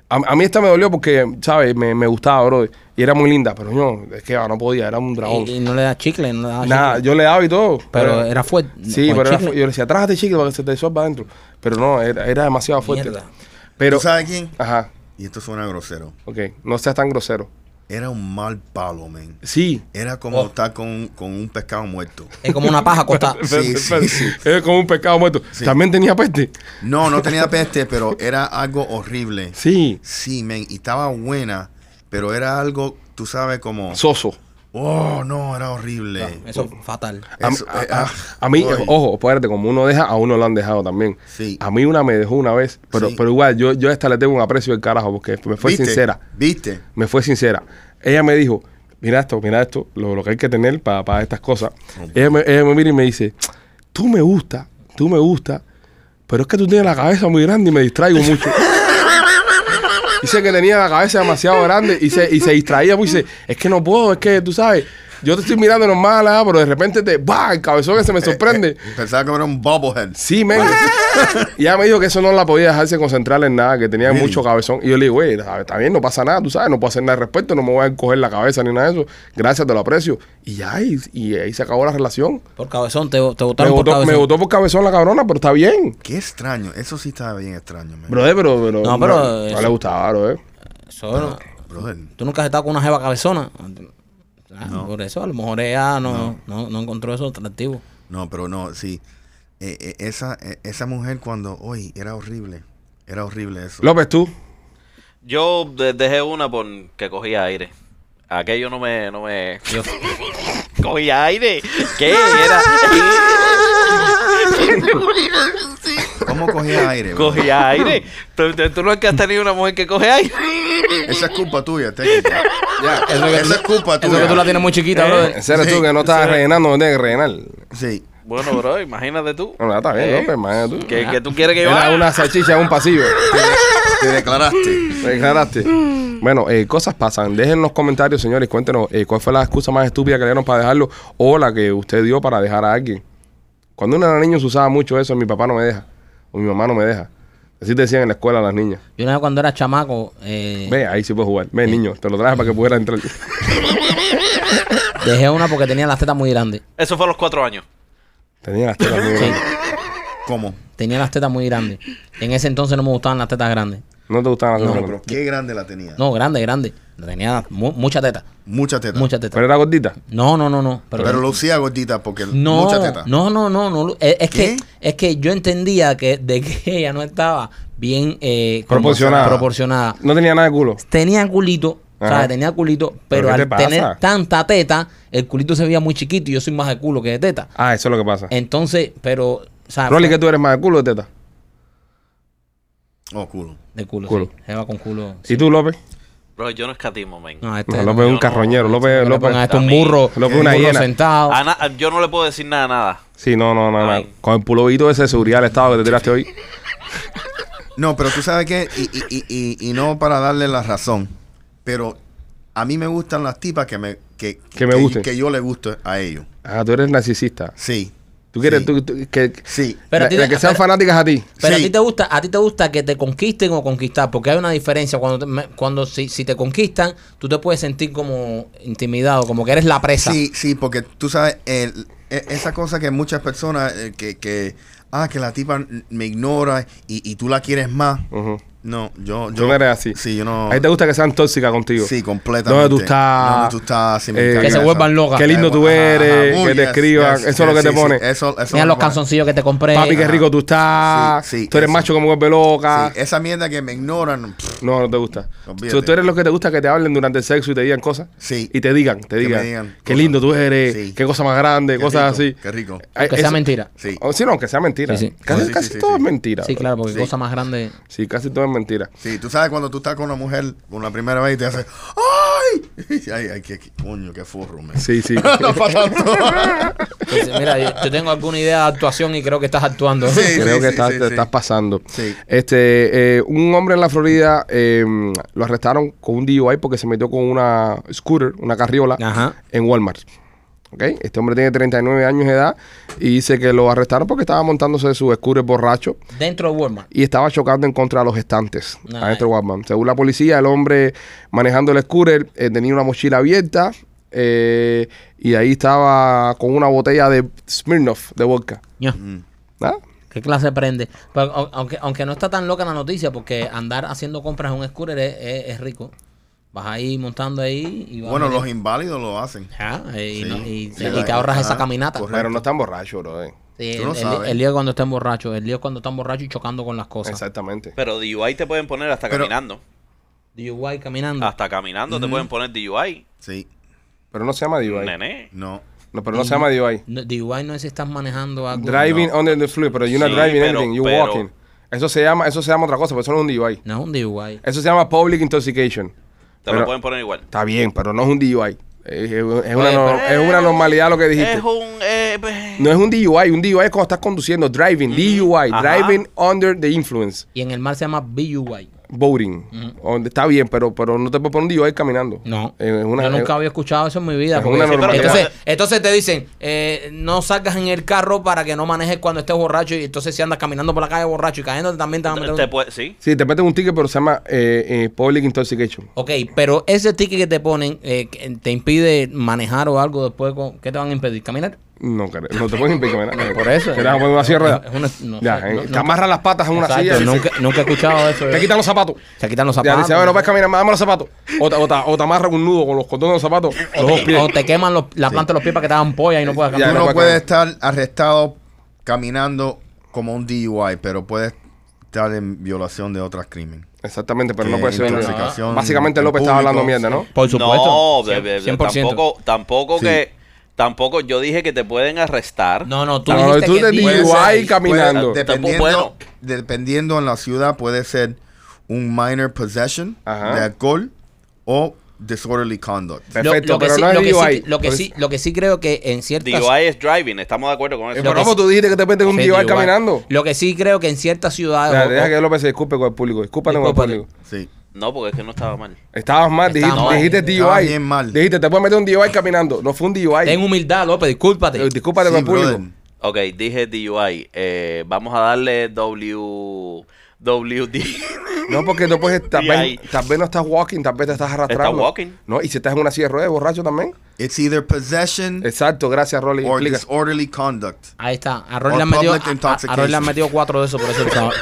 Speaker 1: A, a mí esta me dolió porque, ¿sabes? Me, me gustaba, bro. Y era muy linda, pero no, es que ah, no podía, era un dragón.
Speaker 2: Y, y no le das chicle, no le das
Speaker 1: Nada,
Speaker 2: chicle.
Speaker 1: yo le daba y todo.
Speaker 2: Pero era fuerte.
Speaker 1: Sí, pero era yo le decía, trájate chicle para que se te disuelva adentro. Pero no, era, era demasiado fuerte.
Speaker 2: Mierda.
Speaker 1: Pero,
Speaker 3: ¿Tú sabes quién?
Speaker 1: ajá,
Speaker 3: Y esto suena grosero.
Speaker 1: ok, no seas tan grosero.
Speaker 3: Era un mal palo, men.
Speaker 1: Sí.
Speaker 3: Era como
Speaker 2: Oh.
Speaker 3: estar con, con un pescado muerto.
Speaker 2: Es como una paja acostada.
Speaker 3: Sí, sí, sí.
Speaker 1: Es como un pescado muerto.
Speaker 3: Sí.
Speaker 1: También tenía peste.
Speaker 3: No, no tenía peste, pero era algo horrible.
Speaker 1: Sí.
Speaker 3: Sí, men. Y estaba buena, pero era algo, tú sabes, como...
Speaker 1: Soso.
Speaker 3: Oh, no, era horrible.
Speaker 2: Eso es fatal.
Speaker 1: A,
Speaker 3: Eso,
Speaker 1: a-
Speaker 3: eh,
Speaker 1: a-
Speaker 3: ah,
Speaker 1: a mí, ojo, espérate, como uno deja, a uno lo han dejado también.
Speaker 3: Sí.
Speaker 1: A mí una me dejó una vez, pero,
Speaker 3: Sí.
Speaker 1: pero igual, yo, yo a esta le tengo un aprecio del carajo porque me fue
Speaker 3: ¿Viste?
Speaker 1: sincera.
Speaker 3: ¿Viste?
Speaker 1: Me fue sincera. Ella me dijo, mira esto, mira esto, lo, lo que hay que tener para estas cosas. Ella me, ella me mira y me dice, tú me gusta, tú me gusta, pero es que tú tienes la cabeza muy grande y me distraigo mucho. Dice que tenía la cabeza demasiado grande y se, y se distraía, pues dice, es que no puedo, es que tú sabes, yo te estoy mirando normal, ah, pero de repente te, ¡bah! El cabezón ese me sorprende.
Speaker 3: Eh, Pensaba que era un bobblehead.
Speaker 1: Sí, men. y ella me dijo que eso no la podía dejarse concentrar en nada, que tenía
Speaker 3: Sí.
Speaker 1: mucho cabezón. Y yo le digo, güey, está bien, no pasa nada, tú sabes, no puedo hacer nada al respecto, no me voy a encoger la cabeza ni nada de eso. Gracias, te lo aprecio. Y ya, y, y ahí se acabó la relación.
Speaker 2: Por cabezón, te, te
Speaker 1: Me
Speaker 2: por
Speaker 1: votó,
Speaker 2: cabezón.
Speaker 1: me votó por cabezón la cabrona, pero está bien.
Speaker 3: Qué extraño. Eso sí estaba bien extraño, man.
Speaker 1: Brother, pero, pero,
Speaker 2: No, pero
Speaker 1: no,
Speaker 2: eso-
Speaker 1: le gustaba, bro, eh.
Speaker 2: Eso no-
Speaker 3: Brother.
Speaker 2: Tú nunca has estado con una jeva cabezona. Ah, Por eso, a lo mejor ella no, no. no encontró eso atractivo.
Speaker 3: No, pero no, sí. Eh, eh, esa, eh, esa mujer cuando, hoy era horrible. Era horrible eso.
Speaker 1: López, tú.
Speaker 4: Yo de- dejé una por que cogía aire. Aquello no me, no me.
Speaker 2: Yo-
Speaker 4: cogía aire. ¿Qué? Era.
Speaker 3: ¿Cómo cogía aire? bro?
Speaker 4: cogía aire. ¿Tú, tú- tú no es que has tenido una mujer que coge aire.
Speaker 3: Esa es culpa tuya, técnica.
Speaker 1: Ya.
Speaker 2: Eso que,
Speaker 3: Esa es culpa
Speaker 2: eso
Speaker 3: tuya.
Speaker 2: que tú la tienes muy chiquita,
Speaker 1: En
Speaker 2: brother.
Speaker 1: serio,
Speaker 3: Sí,
Speaker 1: tú que no estás
Speaker 4: sí.
Speaker 1: rellenando, no tienes que rellenar.
Speaker 3: Sí.
Speaker 4: Bueno, bro, imagínate tú.
Speaker 1: No, está bien,
Speaker 4: ¿Eh?
Speaker 1: López, imagínate tú.
Speaker 4: ¿Qué, qué tú quieres que yo
Speaker 1: Era
Speaker 4: haga?
Speaker 1: una salchicha en un pasillo.
Speaker 3: Te declaraste.
Speaker 1: Te declaraste. Bueno, eh, cosas pasan. Dejen en los comentarios, señores, cuéntenos eh, cuál fue la excusa más estúpida que le dieron para dejarlo o la que usted dio para dejar a alguien. Cuando uno era niño se usaba mucho eso, mi papá no me deja mi mamá no me deja. Así te decían en la escuela las niñas.
Speaker 2: Yo una vez cuando era chamaco, eh,
Speaker 1: Ve, ahí sí puedes jugar. Ve, niño, te lo traje para que pudiera entrar.
Speaker 2: dejé una porque tenía las tetas muy grandes.
Speaker 4: Eso fue a los cuatro años.
Speaker 1: Tenía las tetas muy
Speaker 2: Sí,
Speaker 1: grandes.
Speaker 3: ¿Cómo?
Speaker 2: tenía las tetas muy grandes. En ese entonces no me gustaban las tetas grandes.
Speaker 1: No te gustaban las
Speaker 2: No,
Speaker 1: tetas
Speaker 3: Pero
Speaker 1: grandes.
Speaker 3: qué grande la tenía.
Speaker 2: No, grande, grande. Tenía mu- mucha teta.
Speaker 3: Mucha teta.
Speaker 2: Mucha teta.
Speaker 1: Pero era gordita.
Speaker 2: No, no, no, no. Pero,
Speaker 3: Pero lucía gordita porque
Speaker 2: no,
Speaker 3: mucha teta.
Speaker 2: no, no, no, no. Es, es que, es que yo entendía que de que ella no estaba bien eh, como-
Speaker 1: Proporcionada. No tenía nada de culo.
Speaker 2: Tenía culito,
Speaker 1: Ajá.
Speaker 2: ¿sabes? Tenía culito,
Speaker 1: ¿Pero
Speaker 2: pero,
Speaker 1: qué te
Speaker 2: al tener tanta teta, el culito se veía muy chiquito y yo soy más de culo que de teta.
Speaker 1: Ah, eso es lo que pasa.
Speaker 2: Entonces, pero, ¿sabes?
Speaker 1: Rolly, que tú eres más de culo o de teta?
Speaker 3: Oh, culo.
Speaker 2: De culo,
Speaker 1: Culo.
Speaker 2: sí. Con culo.
Speaker 1: ¿Y tú, López?
Speaker 4: Bro, yo no escatimo, man.
Speaker 2: No, este
Speaker 1: No. López es un carroñero.
Speaker 4: no,
Speaker 1: López,
Speaker 2: Que le
Speaker 1: López.
Speaker 2: un burro,
Speaker 1: López
Speaker 2: un
Speaker 1: una hiena.
Speaker 2: sentado.
Speaker 4: A na- yo no le puedo decir nada, nada.
Speaker 1: Sí, no, no, no, no.
Speaker 4: Ay.
Speaker 1: Con el pulovito ese de seguridad del Estado que te tiraste hoy.
Speaker 3: No, pero tú sabes qué, y, y, y, y, y no para darle la razón, pero a mí me gustan las tipas que me que,
Speaker 1: Que me gusten.
Speaker 3: que yo le gusto a ellos.
Speaker 1: Ah, tú eres narcisista.
Speaker 3: Sí.
Speaker 1: Tú quieres
Speaker 3: Sí.
Speaker 1: tú- tú- que,
Speaker 3: Sí.
Speaker 2: Pero a
Speaker 1: la-
Speaker 2: ti
Speaker 1: la
Speaker 2: te-
Speaker 1: que sean
Speaker 2: pero-
Speaker 1: fanáticas a ti.
Speaker 2: Pero a
Speaker 3: Sí.
Speaker 2: ti te gusta, a ti te gusta que te conquisten o conquistar, porque hay una diferencia cuando te- me- cuando si, si te conquistan, tú te puedes sentir como intimidado, como que eres la presa.
Speaker 3: Sí, sí, porque tú sabes, el- e- esa cosa que muchas personas eh, que, que ah, que la tipa me ignora y, y tú la quieres más.
Speaker 1: Ujú.
Speaker 3: No, yo,
Speaker 1: Tú
Speaker 3: yo
Speaker 1: no eres así.
Speaker 3: Sí, yo no.
Speaker 1: A ti te gusta que sean tóxicas contigo.
Speaker 3: Sí, completamente.
Speaker 1: ¿Dónde tú estás?
Speaker 3: ¿Dónde tú estás? Sí,
Speaker 1: Eh,
Speaker 2: Que se vuelvan locas.
Speaker 1: Qué lindo tú
Speaker 3: Ajá,
Speaker 1: eres,
Speaker 3: ajá.
Speaker 1: que
Speaker 3: Oh,
Speaker 1: te
Speaker 3: yes,
Speaker 1: escriban.
Speaker 3: yes,
Speaker 1: Eso es lo que te pone.
Speaker 3: sí, Eso, eso
Speaker 2: Mira los
Speaker 3: pone.
Speaker 2: calzoncillos que te compré.
Speaker 1: Papi, qué rico tú estás.
Speaker 3: Sí, sí,
Speaker 1: tú eres
Speaker 3: eso.
Speaker 1: macho como vuelve loca.
Speaker 3: Sí, esa mierda que me ignoran. pff,
Speaker 1: No, no te gusta. So, tú eres lo que te gusta que te hablen durante el sexo y te digan cosas.
Speaker 3: Sí.
Speaker 1: Y te digan, te
Speaker 3: me
Speaker 1: digan.
Speaker 3: digan
Speaker 1: qué
Speaker 3: cosas.
Speaker 1: lindo tú eres,
Speaker 3: Sí.
Speaker 1: qué cosa más grande,
Speaker 3: Qué
Speaker 1: cosas así.
Speaker 3: qué rico.
Speaker 1: Ay,
Speaker 2: Que sea
Speaker 1: eso-
Speaker 2: mentira.
Speaker 3: Sí.
Speaker 1: Oh, sí, no, aunque sea mentira. Casi, todo es mentira.
Speaker 2: Sí, claro, porque cosa más grande.
Speaker 1: Sí, casi todo es mentira.
Speaker 3: Sí, tú sabes cuando tú estás con una mujer por la primera vez y te hace ¡Ay! Ay, ay, qué, qué- coño, qué forro, man.
Speaker 1: Sí, sí.
Speaker 3: No pasa
Speaker 2: Pues, mira, yo, yo tengo alguna idea de actuación y creo que estás actuando.
Speaker 3: Sí.
Speaker 1: Creo que
Speaker 3: sí,
Speaker 1: estás,
Speaker 3: sí,
Speaker 1: te
Speaker 3: sí.
Speaker 1: estás pasando.
Speaker 3: Sí.
Speaker 1: Este, eh, un hombre en la Florida eh, lo arrestaron con un DUI porque se metió con una scooter, una carriola,
Speaker 2: Ajá.
Speaker 1: en Walmart. ¿Ok? Este hombre tiene 39 años de edad y dice que lo arrestaron porque estaba montándose su scooter borracho
Speaker 2: Dentro de Walmart.
Speaker 1: y estaba chocando en contra de los estantes
Speaker 2: Nice.
Speaker 1: adentro de Walmart. Según la policía, el hombre manejando el scooter eh, tenía una mochila abierta eh, y ahí estaba con una botella de Smirnoff de vodka.
Speaker 2: Ya.
Speaker 1: ¿Ah?
Speaker 2: ¿Qué clase prende? Pero, aunque, aunque no está tan loca la noticia, porque andar haciendo compras en un scooter es, es- es rico. Vas ahí montando ahí y vas
Speaker 3: Bueno, los inválidos lo hacen.
Speaker 2: Eh, y,
Speaker 3: Sí.
Speaker 2: no- y-
Speaker 3: Sí,
Speaker 2: y te ahorras esa caminata.
Speaker 3: correcto.
Speaker 1: Pero no están borrachos, bro. eh.
Speaker 2: Sí,
Speaker 3: Tú no
Speaker 2: el, el- lío es cuando están borrachos. El lío es cuando están borrachos y chocando con las cosas.
Speaker 1: Exactamente.
Speaker 4: Pero DUI te pueden poner hasta
Speaker 3: Pero-
Speaker 4: caminando.
Speaker 2: DUI caminando.
Speaker 4: Hasta caminando te pueden poner DUI.
Speaker 3: Sí,
Speaker 1: Pero no se llama DUI.
Speaker 4: Nene.
Speaker 3: no.
Speaker 1: No, pero no se llama DUI.
Speaker 2: No, DUI no es si estás manejando algo.
Speaker 1: Driving
Speaker 3: No.
Speaker 1: under the fluid, pero you're not
Speaker 4: Sí,
Speaker 1: driving
Speaker 4: pero-
Speaker 1: anything, you're
Speaker 4: pero-
Speaker 1: walking. Eso se llama, eso se llama otra cosa, pero eso no es un DUI.
Speaker 2: No es un DUI.
Speaker 1: Eso se llama public intoxication.
Speaker 4: Te
Speaker 1: Pero-
Speaker 4: lo pueden poner igual.
Speaker 1: Está bien, pero no es un DUI. Es, es una,
Speaker 2: Oye,
Speaker 1: no-
Speaker 2: pero-
Speaker 1: es una normalidad lo que dijiste.
Speaker 4: Es un... eh, pues,
Speaker 1: No es un DUI, un DUI es cuando estás conduciendo, driving, DUI,
Speaker 4: Ajá.
Speaker 1: driving under the influence,
Speaker 2: Y en el mar se llama BUI.
Speaker 1: Voting. Donde Está bien, pero, pero no te puedes poner un caminando.
Speaker 2: No.
Speaker 1: Eh, una-
Speaker 2: Yo nunca
Speaker 1: eh,
Speaker 2: había escuchado eso en mi vida.
Speaker 1: es una
Speaker 2: entonces, entonces te dicen, eh, no salgas en el carro para que no manejes cuando estés borracho. Y entonces si andas caminando por la calle borracho y cayendo también te van a meter
Speaker 4: te
Speaker 2: un-
Speaker 4: puede- sí.
Speaker 1: Sí, te meten un ticket, pero se llama eh, eh, public intoxication.
Speaker 2: Ok, pero ese ticket que te ponen eh, te impide manejar o algo después. con- ¿Qué te van a impedir? ¿Caminar?
Speaker 1: No, no te pueden impedir caminar.
Speaker 2: Por eso.
Speaker 1: ¿Te vas a poner una
Speaker 2: una- no
Speaker 1: Ya, eh, te amarran las patas en una
Speaker 2: Exacto,
Speaker 1: silla.
Speaker 2: Nunca, nunca he escuchado eso.
Speaker 1: Te quitan los zapatos.
Speaker 2: Se quitan los
Speaker 1: Ya
Speaker 2: zapatos.
Speaker 1: dice, a ver, no puedes caminar más, dame los zapatos. O te, o te, o te amarran un nudo con los cordones de los zapatos, los
Speaker 2: o,
Speaker 1: pies.
Speaker 2: o te queman los- la planta de los pies para que te hagan polla y no puedas
Speaker 1: Ya,
Speaker 2: caminar.
Speaker 3: Tú
Speaker 1: no
Speaker 3: no
Speaker 1: puede
Speaker 3: puedes estar arrestado caminando como un DUI, pero puedes estar en violación de otros crímenes.
Speaker 1: Exactamente, pero no puede ser.
Speaker 3: intoxicación
Speaker 1: Básicamente
Speaker 3: en
Speaker 1: López estaba hablando mierda, ¿no?
Speaker 2: Por supuesto.
Speaker 4: No, de-
Speaker 2: 100%.
Speaker 4: tampoco, tampoco
Speaker 3: Sí.
Speaker 4: que... Tampoco, yo dije que te pueden arrestar.
Speaker 2: No, no, tú
Speaker 1: No, tú
Speaker 2: que
Speaker 1: DUI caminando.
Speaker 3: puede- dependiendo,
Speaker 4: Bueno.
Speaker 3: dependiendo en la ciudad, puede ser un minor possession
Speaker 1: Ajá.
Speaker 3: de alcohol o disorderly conduct.
Speaker 1: Perfecto,
Speaker 2: lo que
Speaker 1: pero
Speaker 2: sí- lo que
Speaker 1: DUI.
Speaker 2: sí- Lo que
Speaker 1: Por
Speaker 2: sí,
Speaker 1: eso-
Speaker 2: lo que sí creo que en ciertas
Speaker 4: DUI es driving, estamos de acuerdo con
Speaker 1: Eh,
Speaker 4: eso.
Speaker 1: pero
Speaker 2: que
Speaker 1: ¿cómo
Speaker 2: sí-
Speaker 1: tú dijiste que te meten un DUI
Speaker 2: DUI.
Speaker 1: caminando?
Speaker 2: Lo que sí creo que en ciertas ciudades
Speaker 1: deja que López se disculpe con el público. Discúlpate con el público.
Speaker 3: Sí.
Speaker 4: No, porque es que no estaba mal.
Speaker 1: Estabas mal, dijiste,
Speaker 2: Estaba mal.
Speaker 1: dijiste
Speaker 3: Estaba
Speaker 1: DUI.
Speaker 3: bien mal.
Speaker 1: Dijiste, te puedes meter un DUI caminando. No fue un DUI.
Speaker 2: ten humildad, López, discúlpate.
Speaker 1: Eh, Discúlpate
Speaker 3: Sí,
Speaker 1: con el público.
Speaker 3: brother.
Speaker 4: Ok, dije DUI. Eh, vamos a darle W... WD.
Speaker 1: No, porque no puedes, tal vez,
Speaker 4: ahí.
Speaker 1: tal vez no estás walking, tal vez te estás arrastrando.
Speaker 4: Estás walking.
Speaker 1: No, y si estás en una silla de ruedas, borracho también.
Speaker 3: It's either possession
Speaker 1: Exacto, gracias, Rolly.
Speaker 3: or
Speaker 1: Explica.
Speaker 3: disorderly conduct.
Speaker 2: Ahí está. A
Speaker 3: Or
Speaker 2: le han metido,
Speaker 3: public
Speaker 2: a- a- le han metido cuatro de esos, por eso estaba-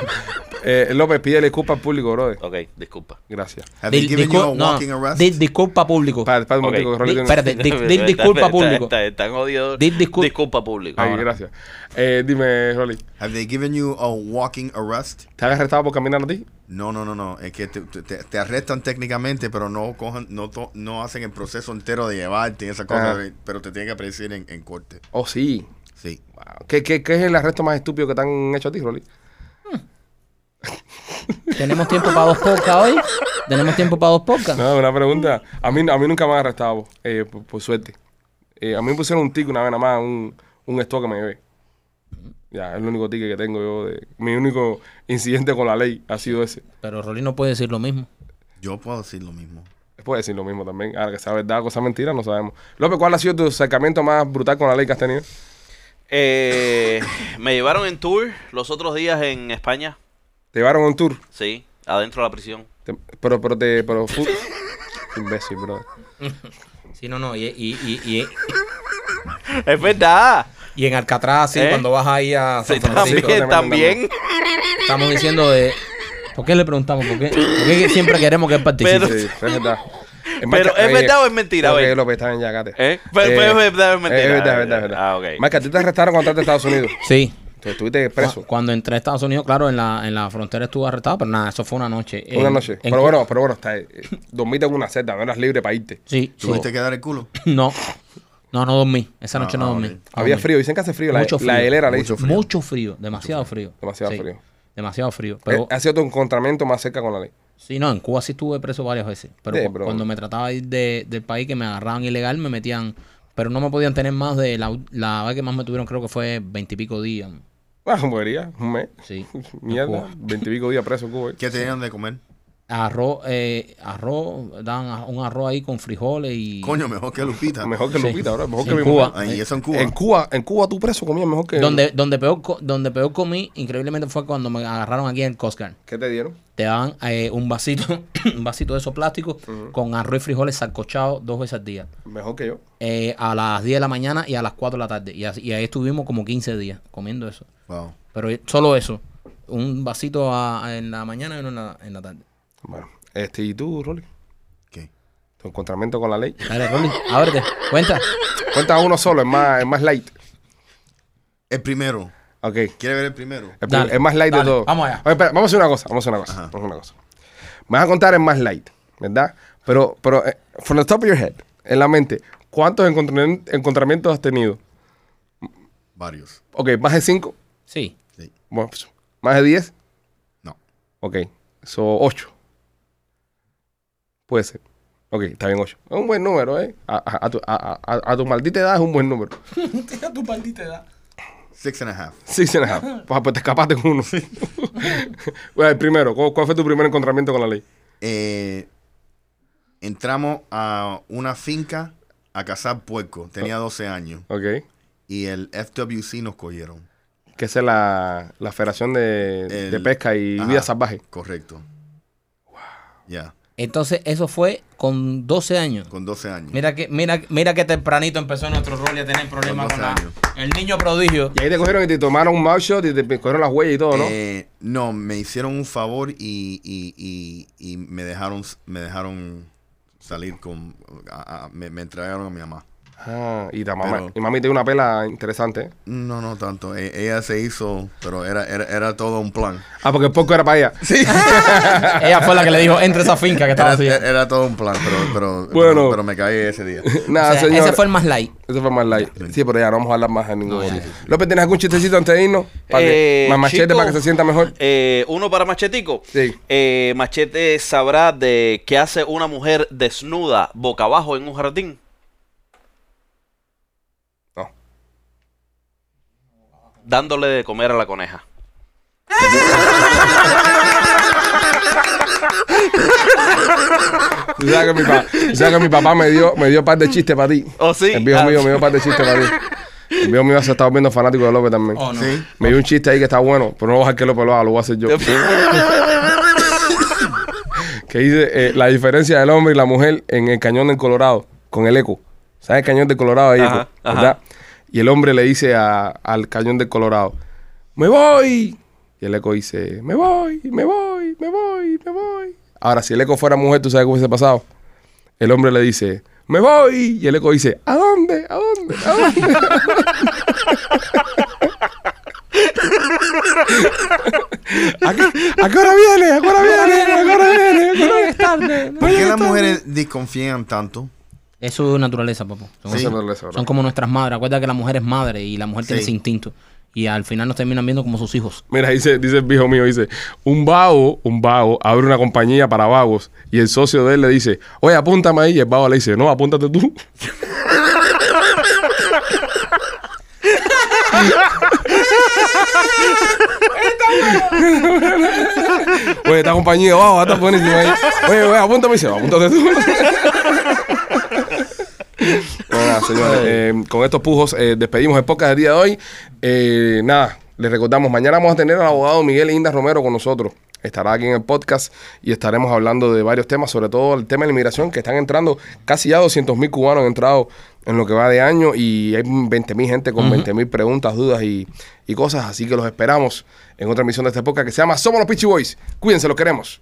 Speaker 1: Eh, López, pide disculpas al público, brother.
Speaker 4: ok, disculpa.
Speaker 1: Gracias.
Speaker 3: Have
Speaker 2: Dil-
Speaker 3: they given you a
Speaker 2: discul- no,
Speaker 3: walking arrest?
Speaker 2: di- disculpa público.
Speaker 1: Un
Speaker 4: Ok.
Speaker 1: momentico, que Rolly
Speaker 2: Di-
Speaker 1: tiene-
Speaker 2: espérate, di- di disculpa público.
Speaker 4: Está, está jodido.
Speaker 2: Di discul-
Speaker 4: disculpa público.
Speaker 1: Ay, gracias. Eh, dime, Rolly,
Speaker 3: Have they given you a walking arrest?
Speaker 1: ¿te han arrestado por caminar a ti?
Speaker 3: No, no, no, no. Es que te, te- te arrestan técnicamente, pero no cojan, no, to- no hacen el proceso entero de llevarte y esa cosa,
Speaker 1: Ajá.
Speaker 3: de- pero te tienen que aparecer en, en corte.
Speaker 1: Oh, sí.
Speaker 3: Sí.
Speaker 1: Wow. ¿Qué, qué, qué es el arresto más estúpido que te han hecho a ti, Rolly?
Speaker 2: ¿Tenemos tiempo para dos podcasts hoy? ¿Tenemos tiempo para dos podcasts?
Speaker 1: No, una pregunta. A mí, a mí nunca me han arrestado, eh, por, por suerte. Eh, a mí me pusieron un ticket una vez nada más, un, un esto que me llevé. Ya, es el único ticket que tengo yo. De, mi único incidente con la ley ha sido ese.
Speaker 2: Pero Rolly no puede decir lo mismo.
Speaker 3: Yo puedo decir lo mismo.
Speaker 1: Puede decir lo mismo también. Ahora que sea verdad o sea mentira, no sabemos. López, ¿cuál ha sido tu acercamiento más brutal con la ley que has tenido?
Speaker 4: Eh, me llevaron en tour los otros días en España.
Speaker 1: ¿Te llevaron un tour?
Speaker 4: Sí, adentro de la prisión.
Speaker 1: Te- pero, pero te. Pero, fu- imbécil, bro.
Speaker 2: Sí, no, no. Y, y, y, y-
Speaker 4: Es verdad.
Speaker 2: Y en Alcatraz, sí,
Speaker 4: ¿Eh?
Speaker 2: cuando vas ahí a San
Speaker 4: Sí,
Speaker 2: Francisco.
Speaker 4: también, también.
Speaker 2: Estamos diciendo de. ¿Por qué le preguntamos? ¿Por qué, ¿Por qué siempre queremos que él participe?
Speaker 4: Pero-
Speaker 1: Sí, es verdad.
Speaker 4: Pero,
Speaker 1: Marca-
Speaker 4: ¿es verdad o es mentira? Oye.
Speaker 1: López, está bien ya, cállate.
Speaker 4: ¿Eh? Pero- pero es verdad o es mentira.
Speaker 1: Es verdad, es verdad, es verdad.
Speaker 4: Ah, ok.
Speaker 1: Marca, ¿a ti te arrestaron cuando entraste a Estados Unidos?
Speaker 2: Sí.
Speaker 1: Tú estuviste preso.
Speaker 2: Cu- Cuando entré a Estados Unidos, claro, en la, en la frontera estuve arrestado, pero nada, eso fue una noche.
Speaker 1: Una
Speaker 2: En-
Speaker 1: noche.
Speaker 2: en
Speaker 1: Pero bueno, pero bueno, está, eh, dormiste en una celda, no eras libre para irte.
Speaker 2: Sí, sí.
Speaker 3: ¿Tuviste que dar el culo?
Speaker 2: No. No, no dormí. Esa noche
Speaker 3: Ah,
Speaker 2: no
Speaker 3: ah,
Speaker 2: dormí. No
Speaker 1: Había
Speaker 2: dormí.
Speaker 1: frío, dicen que hace frío. La,
Speaker 2: Mucho
Speaker 1: la
Speaker 2: frío.
Speaker 1: helera le
Speaker 3: Mucho frío.
Speaker 2: Mucho frío, demasiado frío.
Speaker 1: Demasiado
Speaker 2: Sí,
Speaker 1: frío.
Speaker 2: Demasiado frío.
Speaker 1: Eh,
Speaker 2: Pero
Speaker 1: ha sido tu encontramiento más cerca con la ley.
Speaker 2: sí, no, en Cuba sí estuve preso varias veces. Pero,
Speaker 1: Sí,
Speaker 2: cu-
Speaker 1: pero-
Speaker 2: cuando me trataba de ir de- del país que me agarraban ilegal, me metían. Pero no me podían tener más de la, la vez que más me tuvieron, creo que fue veintipico días.
Speaker 1: Ah, movería, un mes.
Speaker 2: Sí.
Speaker 1: Mierda, veintipico días preso en Cuba.
Speaker 3: ¿Qué tenían de comer?
Speaker 2: Arroz, eh, arroz, dan un arroz ahí con frijoles y.
Speaker 3: Coño, mejor que Lupita.
Speaker 1: Mejor que
Speaker 2: Sí.
Speaker 1: Lupita, ahora, mejor
Speaker 2: Sí,
Speaker 1: que
Speaker 2: en
Speaker 1: mi
Speaker 2: Cuba.
Speaker 1: mujer.
Speaker 3: Eso en Cuba.
Speaker 1: En Cuba, en Cuba tú preso comías mejor que.
Speaker 2: Donde, donde, peor, donde peor comí, increíblemente, fue cuando me agarraron aquí en el Coast Guard.
Speaker 1: ¿Qué te dieron?
Speaker 2: Te daban eh, un vasito, un vasito de esos plásticos con arroz y frijoles salcochados dos veces al día.
Speaker 1: Mejor que yo.
Speaker 2: Eh, a las 10 de la mañana y a las 4 de la tarde. Y, así- y ahí estuvimos como 15 días comiendo eso.
Speaker 3: Wow.
Speaker 2: Pero solo eso. Un vasito a- en la mañana y uno en la, en la tarde.
Speaker 1: Bueno, este, ¿y tú, Rolly?
Speaker 3: ¿Qué?
Speaker 1: Tu encontramiento con la ley.
Speaker 2: Dale, Rolly, ábrete. Cuenta.
Speaker 1: Cuenta uno solo, es más, es más light.
Speaker 3: El primero.
Speaker 1: Ok.
Speaker 3: ¿Quiere ver el primero?
Speaker 1: El
Speaker 2: Dale,
Speaker 1: prim- es más light
Speaker 2: dale,
Speaker 1: de todo.
Speaker 2: vamos allá.
Speaker 1: Oye, espera, vamos a hacer una cosa, vamos a hacer una cosa.
Speaker 3: Ajá.
Speaker 1: Vamos a hacer una cosa. Me vas a contar en más light, ¿verdad? Pero, pero, eh, from the top of your head, en la mente, ¿cuántos encontrami- encontramientos has tenido?
Speaker 3: Varios.
Speaker 1: Ok, más de cinco.
Speaker 2: Sí.
Speaker 3: Sí.
Speaker 1: Bueno, pues, más de diez.
Speaker 3: No.
Speaker 1: Ok, son ocho. Puede ser. Ok, está bien, ocho. Es un buen número, ¿eh? A, a- a tu, a- a- a tu maldita edad es un buen número.
Speaker 2: tu maldita edad.
Speaker 3: Six and a half.
Speaker 1: Six and a half. Pues, pues te escapaste con uno. bueno, el primero, ¿cuál, cuál fue tu primer encontramiento con la ley?
Speaker 3: Eh, entramos a una finca a cazar puerco. Tenía 12 años.
Speaker 1: Ok.
Speaker 3: Y el FWC nos cogieron.
Speaker 1: Que esa es la, la Federación de,
Speaker 3: El-
Speaker 1: de Pesca y
Speaker 3: Ajá,
Speaker 1: Vida Salvaje.
Speaker 3: Correcto. Ya,
Speaker 2: Entonces, eso fue con 12 años.
Speaker 3: con 12 años.
Speaker 2: Mira que, mira, mira que tempranito empezó nuestro rol a tener problemas
Speaker 3: Con
Speaker 2: con
Speaker 3: 12
Speaker 2: la- el niño prodigio.
Speaker 1: Y ahí te cogieron y te tomaron un mugshot y te cogieron las huellas y todo, ¿no?
Speaker 3: Eh, no, me hicieron un favor y, y, y, y me dejaron me dejaron salir con a- a- me, me entregaron a mi mamá.
Speaker 1: Ah, y, ta mamá,
Speaker 3: Pero-
Speaker 1: y mami tiene una pela interesante.
Speaker 3: No, no tanto. E- ella se hizo, pero era, era, era todo un plan.
Speaker 1: Ah, porque el poco era para ella. Sí.
Speaker 2: Ella fue la que le dijo, entre esa finca que estaba
Speaker 3: Era,
Speaker 2: así.
Speaker 3: era todo un plan, pero, pero,
Speaker 1: Bueno.
Speaker 3: pero, pero me caí ese día.
Speaker 1: Nada,
Speaker 2: O sea,
Speaker 1: señor.
Speaker 2: ese fue el más light.
Speaker 1: Ese fue más light. Sí, pero ya no vamos a hablar más de ningún
Speaker 2: No.
Speaker 1: López, ¿tienes algún chistecito antes de irnos? Para que,
Speaker 4: Eh,
Speaker 1: más machete
Speaker 4: chico,
Speaker 1: para que se sienta mejor.
Speaker 4: Eh, uno para Machetico.
Speaker 1: Sí.
Speaker 4: Eh, Machete sabrá de qué hace una mujer desnuda boca abajo en un jardín. Dándole de comer a la coneja.
Speaker 1: Tú sabes que mi, pa- tú sabes que mi papá me dio, me dio un par de chistes para ti.
Speaker 4: ¿Oh, sí?
Speaker 1: El viejo
Speaker 4: Ah.
Speaker 1: mío me dio un par de chistes para ti. El viejo mío se está viendo fanático de López también.
Speaker 2: Oh, no.
Speaker 3: Sí.
Speaker 1: Me dio un chiste ahí que está bueno, pero no voy a dejar que López lo haga, lo voy a hacer yo. que dice eh, la diferencia del hombre y la mujer en el cañón del Colorado, con el eco. ¿Sabes el cañón del Colorado ahí,
Speaker 4: Ajá,
Speaker 1: eco?
Speaker 4: ajá.
Speaker 1: Y el hombre le dice a- al cañón del Colorado, ¡me voy! Y el eco dice, ¡me voy, me voy, me voy, me voy! Ahora, si el eco fuera mujer, ¿tú sabes qué hubiese pasado? El hombre le dice, ¡me voy! Y el eco dice, ¿a dónde? ¿A dónde? ¿A dónde? ¿A qué, a qué hora viene? ¿A qué hora viene? ¿A qué hora viene? ¿A qué hora
Speaker 2: Es tarde.
Speaker 3: ¿Por qué las mujeres desconfían tanto?
Speaker 2: Eso es naturaleza, papá. Son,
Speaker 3: Sí.
Speaker 1: Eso,
Speaker 2: son como nuestras madres. Acuérdate que la mujer es madre y la mujer tiene ese instinto. Y al final nos terminan viendo como sus hijos.
Speaker 1: Mira, dice, dice el viejo mío, dice, un vago, un vago, abre una compañía para vagos y el socio de él le dice, oye, apúntame ahí. Y el vago le dice, no, apúntate tú. Oye, esta compañía, wow, está buenísima ahí. Oye, oye, apúntame y dice, apúntate tú. Nada, señores, eh, con estos pujos eh, despedimos el podcast del día de hoy. Eh, nada, les recordamos, mañana vamos a tener al abogado Miguel Inda Romero con nosotros. estará aquí en el podcast y estaremos hablando de varios temas, sobre todo el tema de la inmigración, que están entrando casi ya 200 mil cubanos han entrado en lo que va de año y hay 20 mil gente con 20 mil preguntas, dudas y, y cosas, así que los esperamos en otra emisión de esta podcast que se llama Somos los Pitchy Boys. Cuídense, los queremos.